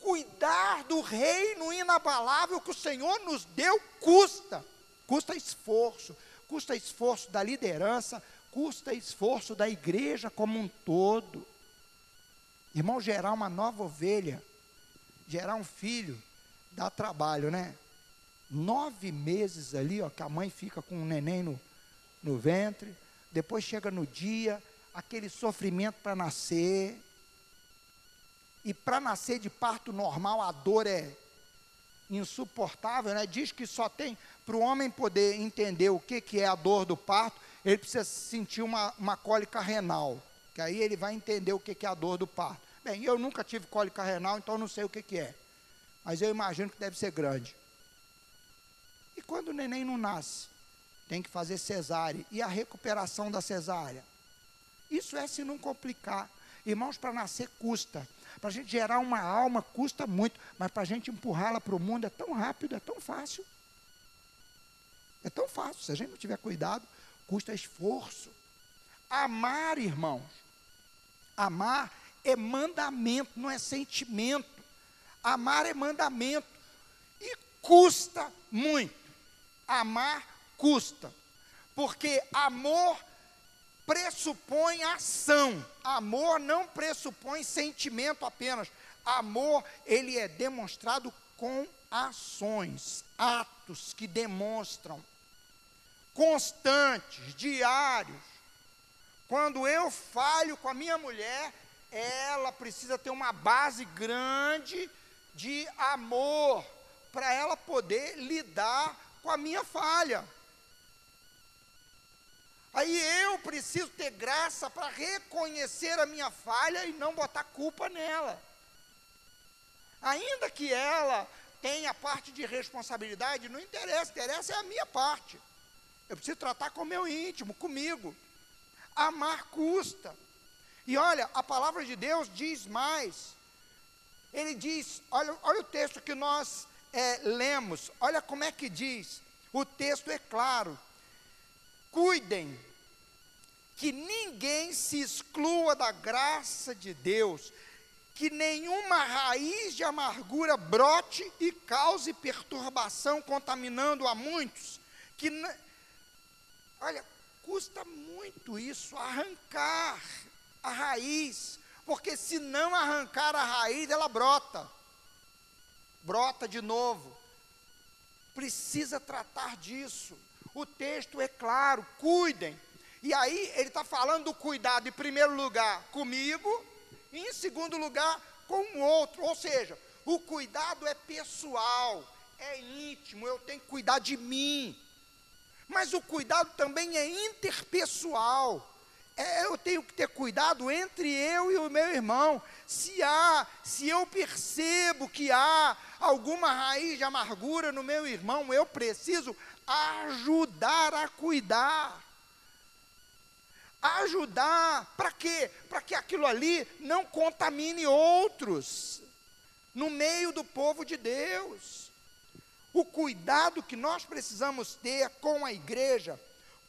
Cuidar do reino inabalável que o Senhor nos deu custa. Custa esforço, custa esforço da liderança, custa esforço da igreja como um todo. Irmão, gerar uma nova ovelha, gerar um filho, dá trabalho, né? Nove meses ali, ó, que a mãe fica com o neném no, no ventre, depois chega no dia, aquele sofrimento para nascer, e para nascer de parto normal a dor é insuportável, né? Diz que só tem, para o homem poder entender o que, que é a dor do parto, ele precisa sentir uma, uma cólica renal, que aí ele vai entender o que, que é a dor do parto. Bem, eu nunca tive cólica renal, então não sei o que, que é, mas eu imagino que deve ser grande. E quando o neném não nasce, tem que fazer cesárea. E a recuperação da cesárea? Isso é se não complicar. Irmãos, para nascer custa. Para a gente gerar uma alma custa muito. Mas para a gente empurrá-la para o mundo é tão rápido, é tão fácil. É tão fácil. Se a gente não tiver cuidado, custa esforço. Amar, irmãos. Amar é mandamento, não é sentimento. Amar é mandamento. E custa muito. Amar custa, porque amor pressupõe ação. Amor não pressupõe sentimento apenas. Amor, ele é demonstrado com ações, atos que demonstram constantes, diários. Quando eu falho com a minha mulher, ela precisa ter uma base grande de amor para ela poder lidar com a minha falha. Aí eu preciso ter graça para reconhecer a minha falha e não botar culpa nela. Ainda que ela tenha parte de responsabilidade, não interessa, interessa é a minha parte. Eu preciso tratar com o meu íntimo, comigo. Amar custa. E olha, a palavra de Deus diz mais. Ele diz, olha, olha o texto que nós é, lemos, olha como é que diz, o texto é claro. Cuidem que ninguém se exclua da graça de Deus, que nenhuma raiz de amargura brote e cause perturbação, contaminando a muitos. Que, olha, custa muito isso, arrancar a raiz, porque se não arrancar a raiz, ela brota brota de novo. Precisa tratar disso. O texto é claro, cuidem. E aí ele está falando do cuidado, em primeiro lugar, comigo, e em segundo lugar, com o outro. Ou seja, o cuidado é pessoal, é íntimo, eu tenho que cuidar de mim. Mas o cuidado também é interpessoal. É, eu tenho que ter cuidado entre eu e o meu irmão. Se há, se eu percebo que há alguma raiz de amargura no meu irmão, eu preciso ajudar a cuidar. ajudar, para quê? Para que aquilo ali não contamine outros no meio do povo de Deus. O cuidado que nós precisamos ter com a igreja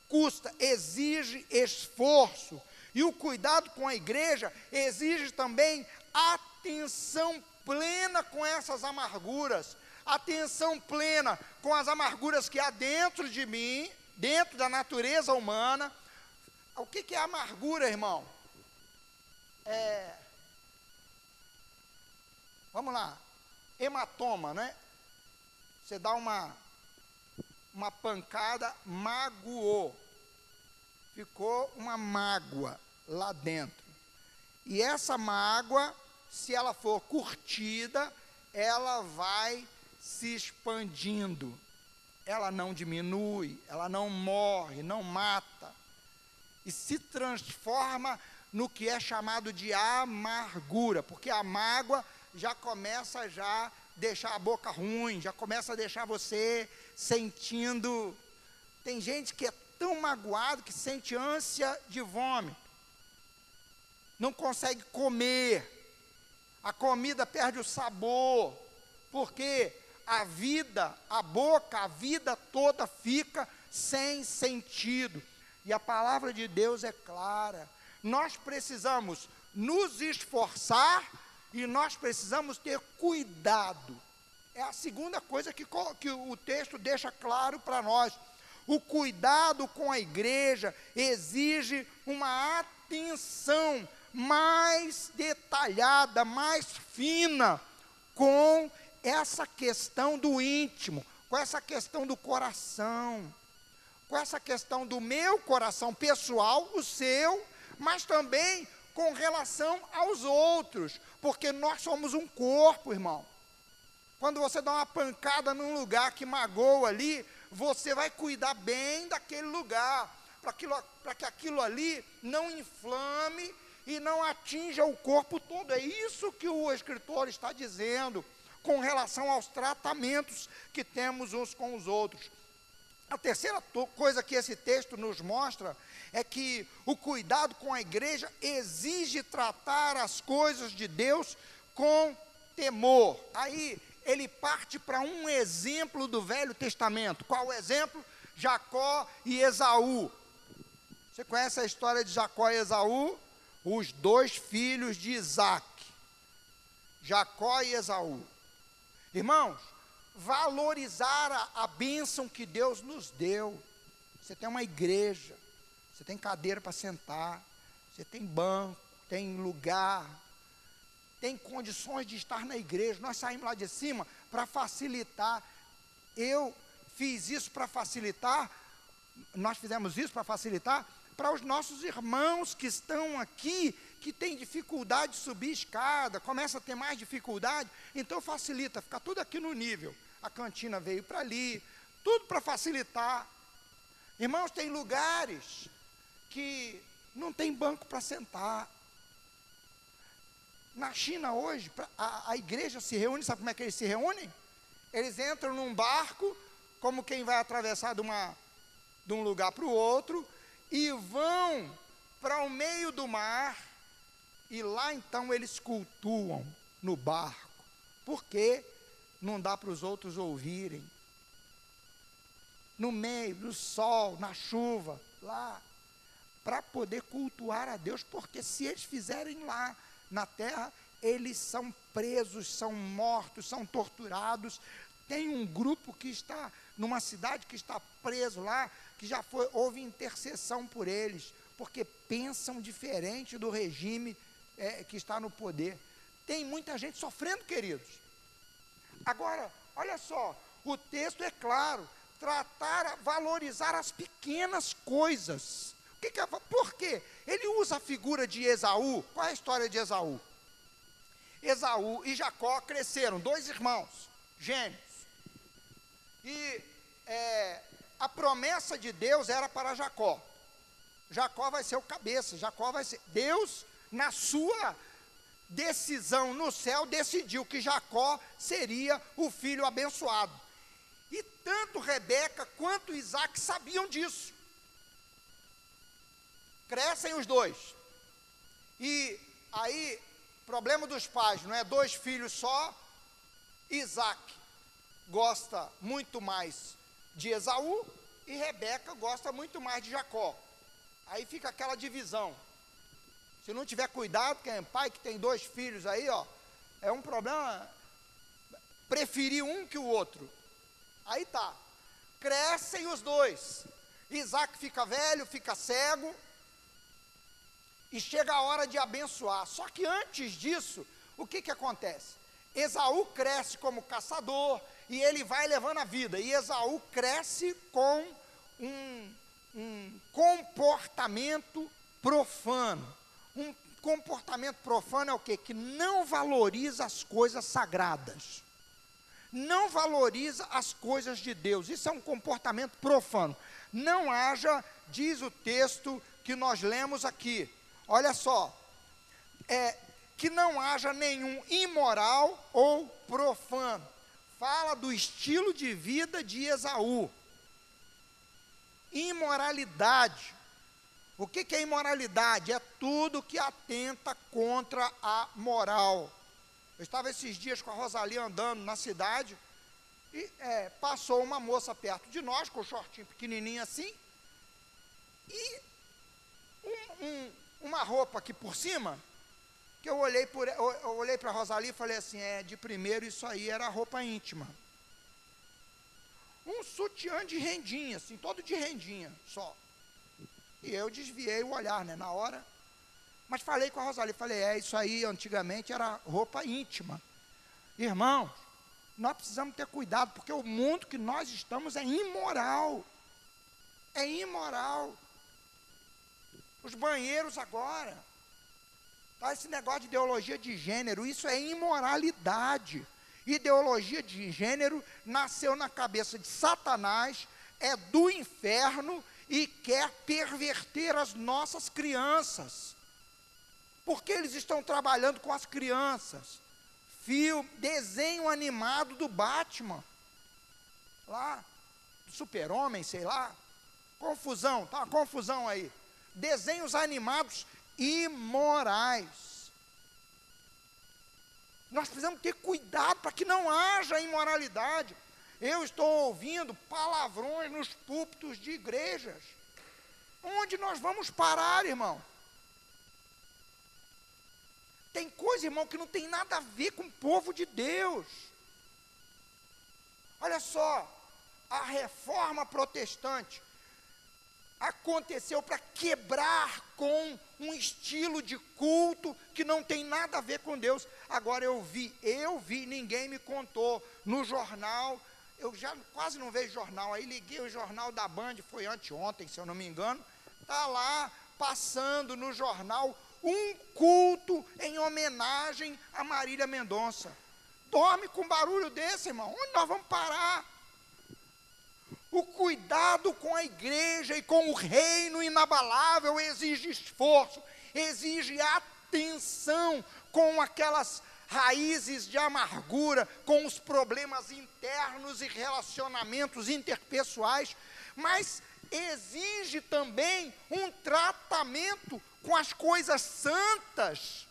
custa, exige esforço. E o cuidado com a igreja exige também atenção plena com essas amarguras, atenção plena com as amarguras que há dentro de mim, dentro da natureza humana. O que, que é amargura, irmão? É. Vamos lá. Hematoma, né? Você dá uma uma pancada, magoou. Ficou uma mágoa lá dentro. E essa mágoa, se ela for curtida, ela vai se expandindo. Ela não diminui, ela não morre, não mata. E se transforma no que é chamado de amargura, porque a mágoa já começa já deixar a boca ruim, já começa a deixar você sentindo. Tem gente que é tão magoado que sente ânsia de vômito. Não consegue comer. A comida perde o sabor. Porque a vida, a boca, a vida toda fica sem sentido. E a palavra de Deus é clara. Nós precisamos nos esforçar e nós precisamos ter cuidado é a segunda coisa que, que o texto deixa claro para nós. O cuidado com a igreja exige uma atenção mais detalhada, mais fina com essa questão do íntimo, com essa questão do coração, com essa questão do meu coração pessoal, o seu, mas também com relação aos outros, porque nós somos um corpo, irmão. Quando você dá uma pancada num lugar que magoa ali, você vai cuidar bem daquele lugar, para que aquilo ali não inflame e não atinja o corpo todo. É isso que o escritor está dizendo com relação aos tratamentos que temos uns com os outros. A terceira coisa que esse texto nos mostra é que o cuidado com a igreja exige tratar as coisas de Deus com temor. Aí ele parte para um exemplo do Velho Testamento. Qual o exemplo? Jacó e Esaú. Você conhece a história de Jacó e Esaú? Os dois filhos de Isaac. Jacó e Esaú. Irmãos, valorizar a, a bênção que Deus nos deu. Você tem uma igreja, você tem cadeira para sentar, você tem banco, tem lugar, tem condições de estar na igreja. Nós saímos lá de cima para facilitar. Eu fiz isso para facilitar, nós fizemos isso para facilitar para os nossos irmãos que estão aqui, que têm dificuldade de subir escada, começa a ter mais dificuldade, então facilita, fica tudo aqui no nível. A cantina veio para ali, tudo para facilitar. Irmãos, tem lugares que não tem banco para sentar. Na China hoje, a, a igreja se reúne, sabe como é que eles se reúnem? Eles entram num barco, como quem vai atravessar de, uma, de um lugar para o outro, e vão para o meio do mar, e lá então eles cultuam no barco, porque não dá para os outros ouvirem. No meio do sol, na chuva, lá, para poder cultuar a Deus, porque se eles fizerem lá, na terra, eles são presos, são mortos, são torturados. Tem um grupo que está numa cidade que está preso lá, que já foi, houve intercessão por eles, porque pensam diferente do regime é, que está no poder. Tem muita gente sofrendo, queridos. Agora, olha só, o texto é claro, tratar, valorizar as pequenas coisas. Que que é, por quê? Ele usa a figura de Esaú. Qual é a história de Esaú? Esaú e Jacó cresceram, dois irmãos, gêmeos. E é, a promessa de Deus era para Jacó. Jacó vai ser o cabeça, Jacó vai ser. Deus, na sua decisão no céu, decidiu que Jacó seria o filho abençoado. E tanto Rebeca quanto Isaac sabiam disso. Crescem os dois. E aí, problema dos pais, não é dois filhos só. Isaac gosta muito mais de Esaú e Rebeca gosta muito mais de Jacó. Aí fica aquela divisão. Se não tiver cuidado, quem é pai que tem dois filhos aí, ó, é um problema preferir um que o outro. Aí tá. Crescem os dois. Isaac fica velho, fica cego. E chega a hora de abençoar. Só que antes disso, o que, que acontece? Esaú cresce como caçador e ele vai levando a vida. E Esaú cresce com um, um comportamento profano. Um comportamento profano é o quê? Que não valoriza as coisas sagradas. Não valoriza as coisas de Deus. Isso é um comportamento profano. Não haja, diz o texto que nós lemos aqui. Olha só. É, que não haja nenhum imoral ou profano. Fala do estilo de vida de Esaú. Imoralidade. O que, é imoralidade? É tudo que atenta contra a moral. Eu estava esses dias com a Rosalie andando na cidade e é, passou uma moça perto de nós, com o shortinho pequenininho assim, e um, um, uma roupa aqui por cima, que eu olhei, por, eu olhei para Rosalie e falei assim, é, de primeiro isso aí era roupa íntima. Um sutiã de rendinha, assim, todo de rendinha, só. E eu desviei o olhar, né, na hora. Mas falei com a Rosalie, falei, é, isso aí antigamente era roupa íntima. Irmão, nós precisamos ter cuidado, porque o mundo que nós estamos é imoral. É imoral. Os banheiros agora, tá, esse negócio de ideologia de gênero, isso é imoralidade. Ideologia de gênero nasceu na cabeça de Satanás, é do inferno e quer perverter as nossas crianças. Porque eles estão trabalhando com as crianças. Fio, desenho animado do Batman. Lá, Super-Homem, sei lá. Confusão, tá confusão aí. Desenhos animados imorais. Nós precisamos ter cuidado para que não haja imoralidade. Eu estou ouvindo palavrões nos púlpitos de igrejas. Onde nós vamos parar, irmão? Tem coisa, irmão, que não tem nada a ver com o povo de Deus. Olha só, a reforma protestante aconteceu para quebrar com um estilo de culto que não tem nada a ver com Deus. Agora eu vi, eu vi, ninguém me contou no jornal eu já quase não vejo jornal. Aí liguei o jornal da Band, foi anteontem, se eu não me engano. Está lá passando no jornal um culto em homenagem a Marília Mendonça. Dorme com barulho desse, irmão. Onde nós vamos parar? O cuidado com a igreja e com o reino inabalável exige esforço, exige atenção com aquelas raízes de amargura, com os problemas internos e relacionamentos interpessoais, mas exige também um tratamento com as coisas santas,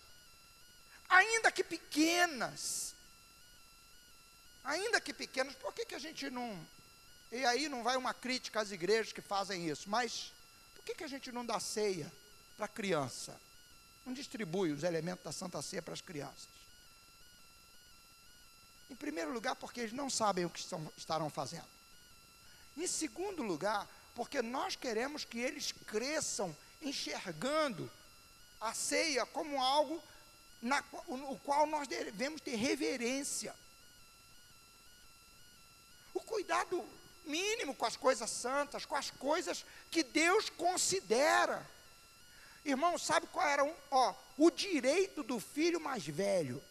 ainda que pequenas. Ainda que pequenas, por que, que a gente não. E aí não vai uma crítica às igrejas que fazem isso, mas por que, que a gente não dá ceia para a criança? Não distribui os elementos da Santa Ceia para as crianças? Em primeiro lugar, porque eles não sabem o que estão, estarão fazendo. Em segundo lugar, porque nós queremos que eles cresçam enxergando a ceia como algo na, o qual nós devemos ter reverência. O cuidado mínimo com as coisas santas, com as coisas que Deus considera. Irmão, sabe qual era um, ó, o direito do filho mais velho?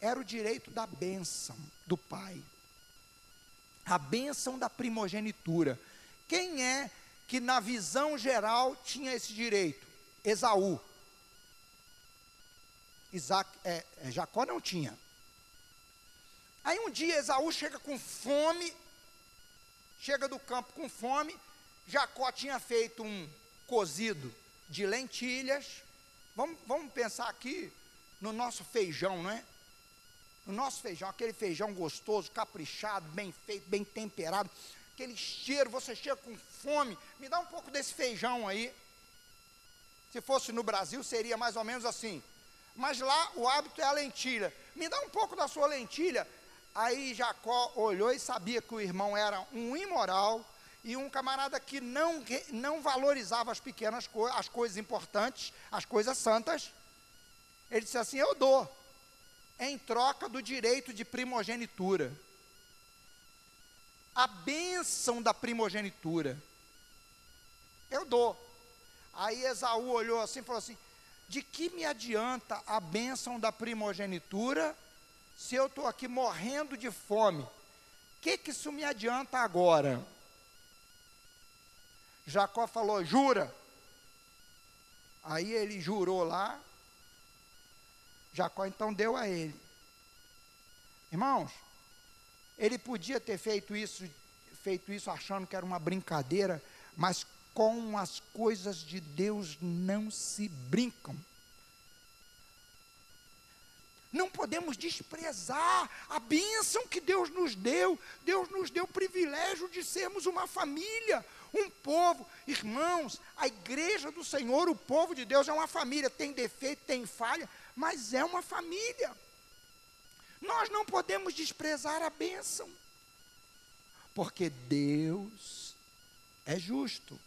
era o direito da bênção do pai. A bênção da primogenitura. Quem é que na visão geral tinha esse direito? Esaú. Isaac, é, é, Jacó não tinha. Aí um dia Esaú chega com fome, chega do campo com fome, Jacó tinha feito um cozido de lentilhas. Vamos, vamos pensar aqui no nosso feijão, não é? No nosso feijão, aquele feijão gostoso, caprichado, bem feito, bem temperado, aquele cheiro, você chega com fome, me dá um pouco desse feijão aí. Se fosse no Brasil, seria mais ou menos assim. Mas lá o hábito é a lentilha. Me dá um pouco da sua lentilha. Aí Jacó olhou e sabia que o irmão era um imoral e um camarada que não, não valorizava as pequenas coisas, as coisas importantes, as coisas santas. Ele disse assim: Eu dou, em troca do direito de primogenitura. A bênção da primogenitura. Eu dou. Aí Esaú olhou assim e falou assim: De que me adianta a bênção da primogenitura se eu estou aqui morrendo de fome? O que, que isso me adianta agora? Jacó falou: Jura. Aí ele jurou lá, Jacó então deu a ele. Irmãos, ele podia ter feito isso, feito isso achando que era uma brincadeira, mas com as coisas de Deus não se brincam. Não podemos desprezar a bênção que Deus nos deu. Deus nos deu o privilégio de sermos uma família, um povo. Irmãos, a igreja do Senhor, o povo de Deus é uma família. Tem defeito, tem falha, mas é uma família. Nós não podemos desprezar a bênção, porque Deus é justo.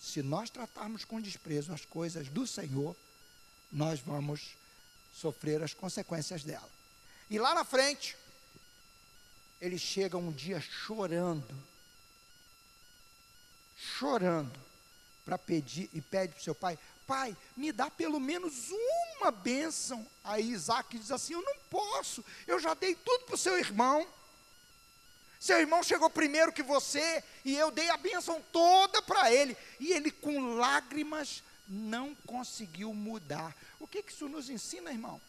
Se nós tratarmos com desprezo as coisas do Senhor, nós vamos sofrer as consequências dela. E lá na frente, ele chega um dia chorando, chorando, para pedir e pede para o seu pai: Pai, me dá pelo menos uma bênção. Aí Isaac diz assim: Eu não posso, eu já dei tudo para o seu irmão. Seu irmão chegou primeiro que você e eu dei a bênção toda para ele. E ele, com lágrimas, não conseguiu mudar. O que, que isso nos ensina, irmão?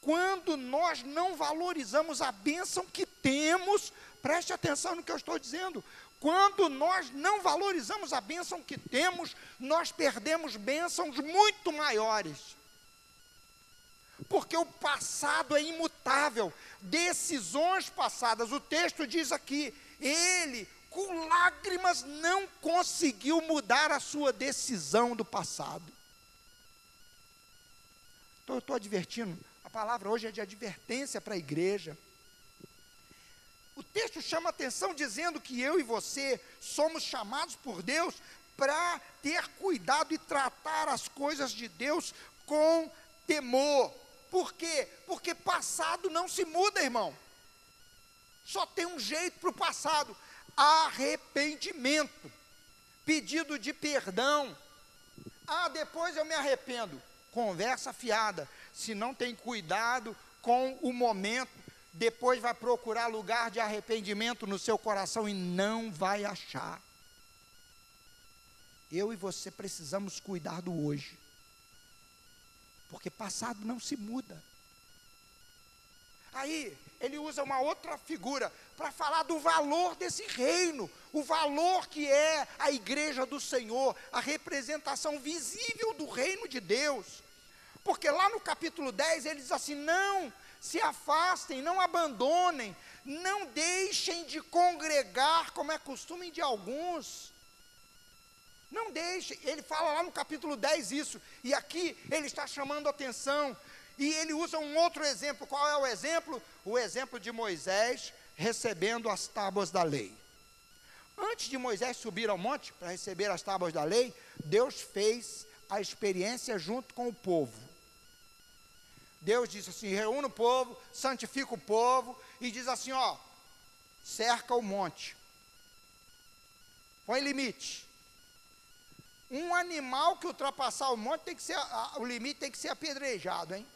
Quando nós não valorizamos a bênção que temos, preste atenção no que eu estou dizendo. Quando nós não valorizamos a bênção que temos, nós perdemos bênçãos muito maiores. Porque o passado é imutável, decisões passadas, o texto diz aqui, ele, com lágrimas, não conseguiu mudar a sua decisão do passado. Então eu estou advertindo, a palavra hoje é de advertência para a igreja. O texto chama atenção dizendo que eu e você somos chamados por Deus para ter cuidado e tratar as coisas de Deus com temor. Por quê? Porque passado não se muda, irmão. Só tem um jeito para o passado: arrependimento, pedido de perdão. Ah, depois eu me arrependo. Conversa fiada. Se não tem cuidado com o momento, depois vai procurar lugar de arrependimento no seu coração e não vai achar. Eu e você precisamos cuidar do hoje. Porque passado não se muda. Aí, ele usa uma outra figura para falar do valor desse reino, o valor que é a igreja do Senhor, a representação visível do reino de Deus. Porque lá no capítulo 10 ele diz assim: não se afastem, não abandonem, não deixem de congregar, como é costume de alguns. Não deixe, ele fala lá no capítulo 10 isso, e aqui ele está chamando atenção, e ele usa um outro exemplo. Qual é o exemplo? O exemplo de Moisés recebendo as tábuas da lei. Antes de Moisés subir ao monte para receber as tábuas da lei, Deus fez a experiência junto com o povo. Deus disse assim: reúne o povo, santifica o povo, e diz assim: ó, cerca o monte, põe limite. Um animal que ultrapassar o monte tem que ser, o limite tem que ser apedrejado, hein?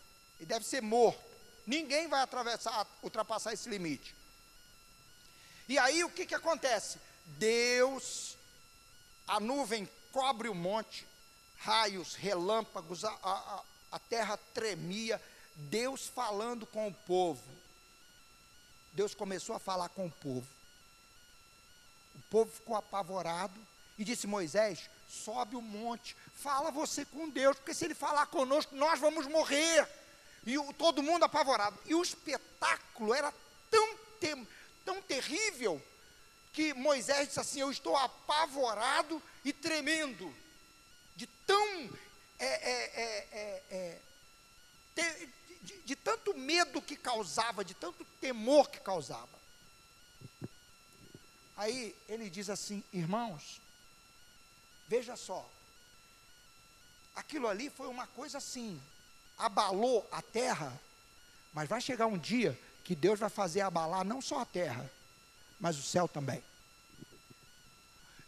E deve ser morto. Ninguém vai atravessar, ultrapassar esse limite. E aí o que, que acontece? Deus, a nuvem cobre o monte, raios, relâmpagos, a, a, a terra tremia, Deus falando com o povo. Deus começou a falar com o povo. O povo ficou apavorado e disse: Moisés, sobe o monte, fala você com Deus, porque se ele falar conosco, nós vamos morrer. E o, todo mundo apavorado. E o espetáculo era tão, te, tão terrível que Moisés disse assim: Eu estou apavorado e tremendo, de tão. É, é, é, é, é de, de, tanto medo que causava, de tanto temor que causava. Aí ele diz assim: Irmãos, veja só, aquilo ali foi uma coisa assim, abalou a terra, mas vai chegar um dia que Deus vai fazer abalar não só a terra, mas o céu também.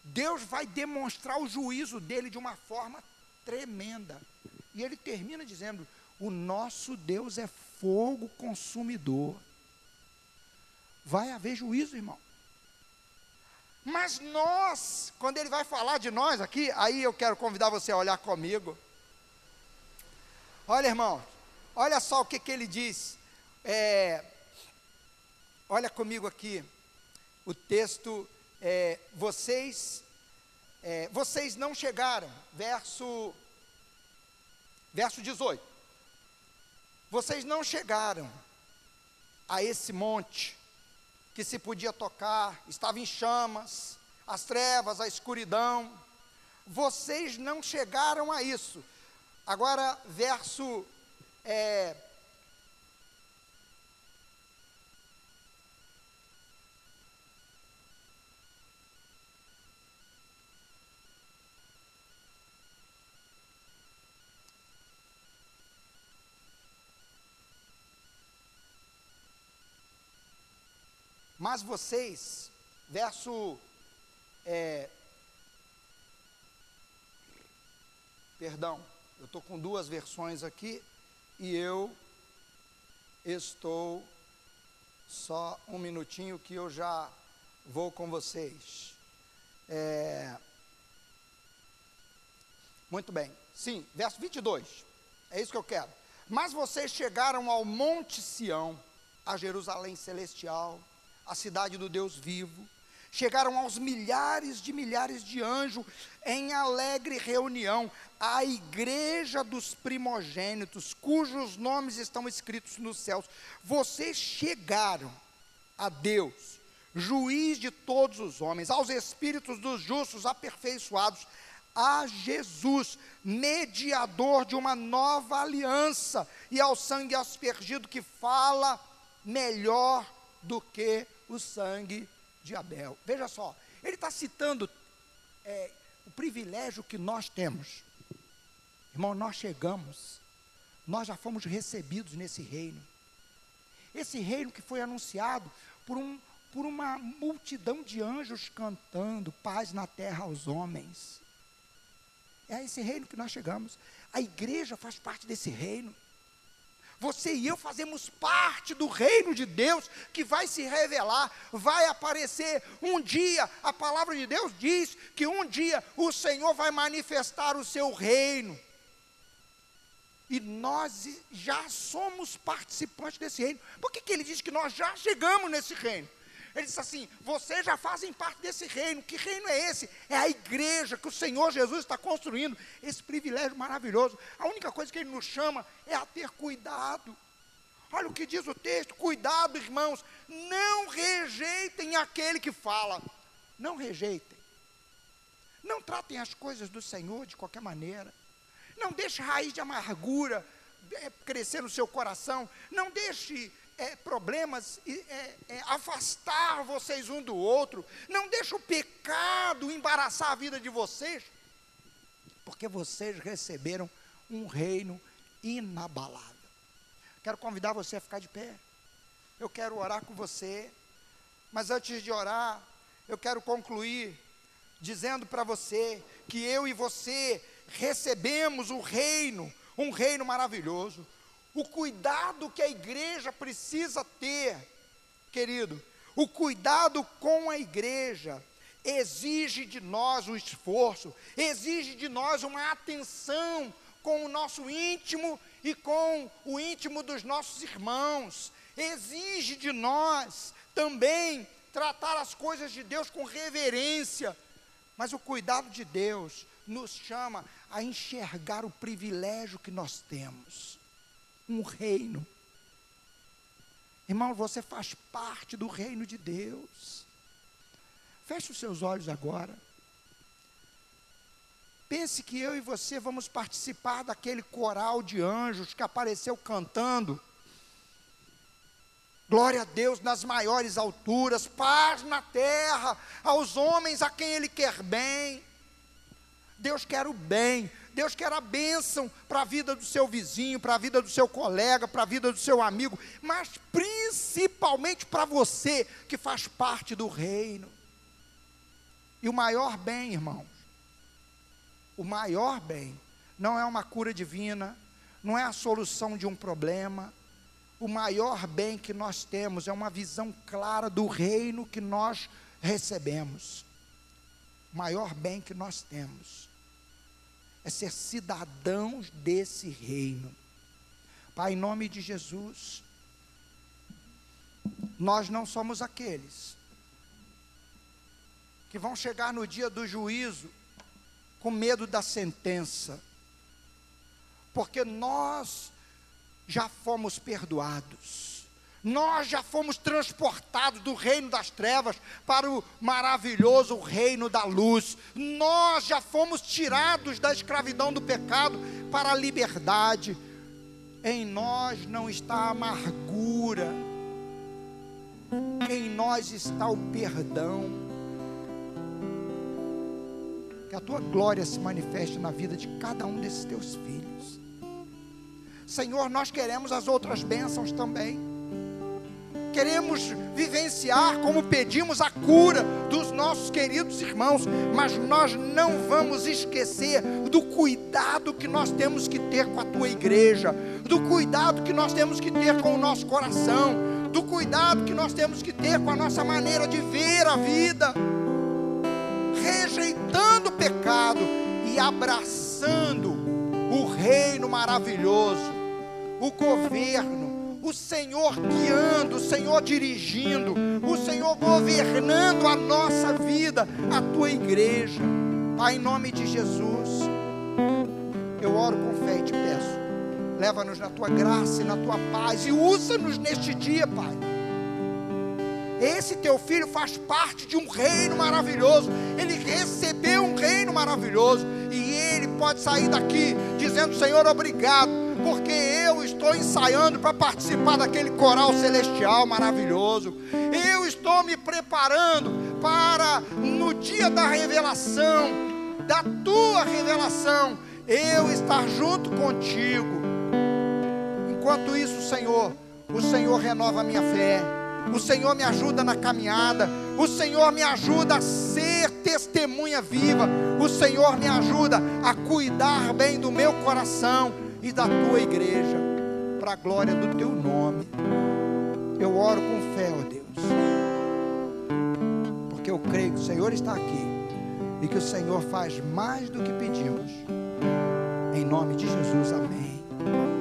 Deus vai demonstrar o juízo dele de uma forma tremenda. E ele termina dizendo: O nosso Deus é fogo consumidor. Vai haver juízo, irmão. Mas nós, quando ele vai falar de nós aqui, aí eu quero convidar você a olhar comigo. Olha, irmão, olha só o que, que ele diz. É, olha comigo aqui, o texto, é, vocês, é, vocês não chegaram, verso, verso 18. Vocês não chegaram a esse monte que se podia tocar, estava em chamas, as trevas, a escuridão. Vocês não chegaram a isso. Agora, verso é, Mas vocês, verso. É, perdão, eu estou com duas versões aqui e eu estou. Só um minutinho que eu já vou com vocês. É, muito bem. Sim, verso 22. É isso que eu quero. Mas vocês chegaram ao Monte Sião, a Jerusalém celestial a cidade do Deus vivo. Chegaram aos milhares de milhares de anjos em alegre reunião, a igreja dos primogênitos, cujos nomes estão escritos nos céus. Vocês chegaram a Deus, juiz de todos os homens, aos espíritos dos justos aperfeiçoados, a Jesus, mediador de uma nova aliança, e ao sangue aspergido que fala melhor do que o sangue de Abel. Veja só, ele está citando é, o privilégio que nós temos. Irmão, nós chegamos, nós já fomos recebidos nesse reino. Esse reino que foi anunciado por, um, por uma multidão de anjos cantando paz na terra aos homens. É a esse reino que nós chegamos. A igreja faz parte desse reino. Você e eu fazemos parte do reino de Deus que vai se revelar, vai aparecer um dia. A palavra de Deus diz que um dia o Senhor vai manifestar o seu reino. E nós já somos participantes desse reino. Por que, que ele diz que nós já chegamos nesse reino? Ele disse assim: vocês já fazem parte desse reino. Que reino é esse? É a igreja que o Senhor Jesus está construindo. Esse privilégio maravilhoso. A única coisa que ele nos chama é a ter cuidado. Olha o que diz o texto: cuidado, irmãos. Não rejeitem aquele que fala. Não rejeitem. Não tratem as coisas do Senhor de qualquer maneira. Não deixe raiz de amargura é, crescer no seu coração. Não deixe é, problemas, é, é, afastar vocês um do outro. Não deixe o pecado embaraçar a vida de vocês, porque vocês receberam um reino inabalável. Quero convidar você a ficar de pé. Eu quero orar com você. Mas antes de orar, eu quero concluir dizendo para você que eu e você recebemos o reino, um reino maravilhoso, o cuidado que a igreja precisa ter, querido, o cuidado com a igreja exige de nós um esforço, exige de nós uma atenção com o nosso íntimo e com o íntimo dos nossos irmãos, exige de nós também tratar as coisas de Deus com reverência, mas o cuidado de Deus nos chama a enxergar o privilégio que nós temos um reino. Irmão, você faz parte do reino de Deus. Feche os seus olhos agora. Pense que eu e você vamos participar daquele coral de anjos que apareceu cantando. Glória a Deus nas maiores alturas, paz na terra, aos homens a quem Ele quer bem. Deus quer o bem, Deus quer a bênção para a vida do seu vizinho, para a vida do seu colega, para a vida do seu amigo, mas principalmente para você que faz parte do reino. E o maior bem, irmãos, o maior bem, não é uma cura divina, não é a solução de um problema, o maior bem que nós temos é uma visão clara do reino que nós recebemos. O maior bem que nós temos é ser cidadãos desse reino. Pai, em nome de Jesus, nós não somos aqueles que vão chegar no dia do juízo com medo da sentença, porque nós já fomos perdoados. Nós já fomos transportados do reino das trevas para o maravilhoso reino da luz. Nós já fomos tirados da escravidão do pecado para a liberdade. Em nós não está a amargura, em nós está o perdão. Que a tua glória se manifeste na vida de cada um desses teus filhos. Senhor, nós queremos as outras bênçãos também. Queremos vivenciar, como pedimos, a cura dos nossos queridos irmãos, mas nós não vamos esquecer do cuidado que nós temos que ter com a tua igreja, do cuidado que nós temos que ter com o nosso coração, do cuidado que nós temos que ter com a nossa maneira de ver a vida, rejeitando o pecado e abraçando o reino maravilhoso o governo, o Senhor guiando, o Senhor dirigindo, o Senhor governando a nossa vida, a tua igreja. Pai, em nome de Jesus, eu oro com fé e te peço, leva-nos na tua graça e na tua paz e usa-nos neste dia, Pai. Esse teu filho faz parte de um reino maravilhoso. Ele recebeu um reino maravilhoso. E ele pode sair daqui dizendo: Senhor, obrigado porque eu estou ensaiando para participar daquele coral celestial maravilhoso. Eu estou me preparando para no dia da revelação, da tua revelação, eu estar junto contigo. Enquanto isso, Senhor, o Senhor renova a minha fé. O Senhor me ajuda na caminhada. O Senhor me ajuda a ser testemunha viva. O Senhor me ajuda a cuidar bem do meu coração e da tua igreja, para a glória do teu nome. Eu oro com fé, ó Deus, porque eu creio que o Senhor está aqui e que o Senhor faz mais do que pedimos. Em nome de Jesus, amém.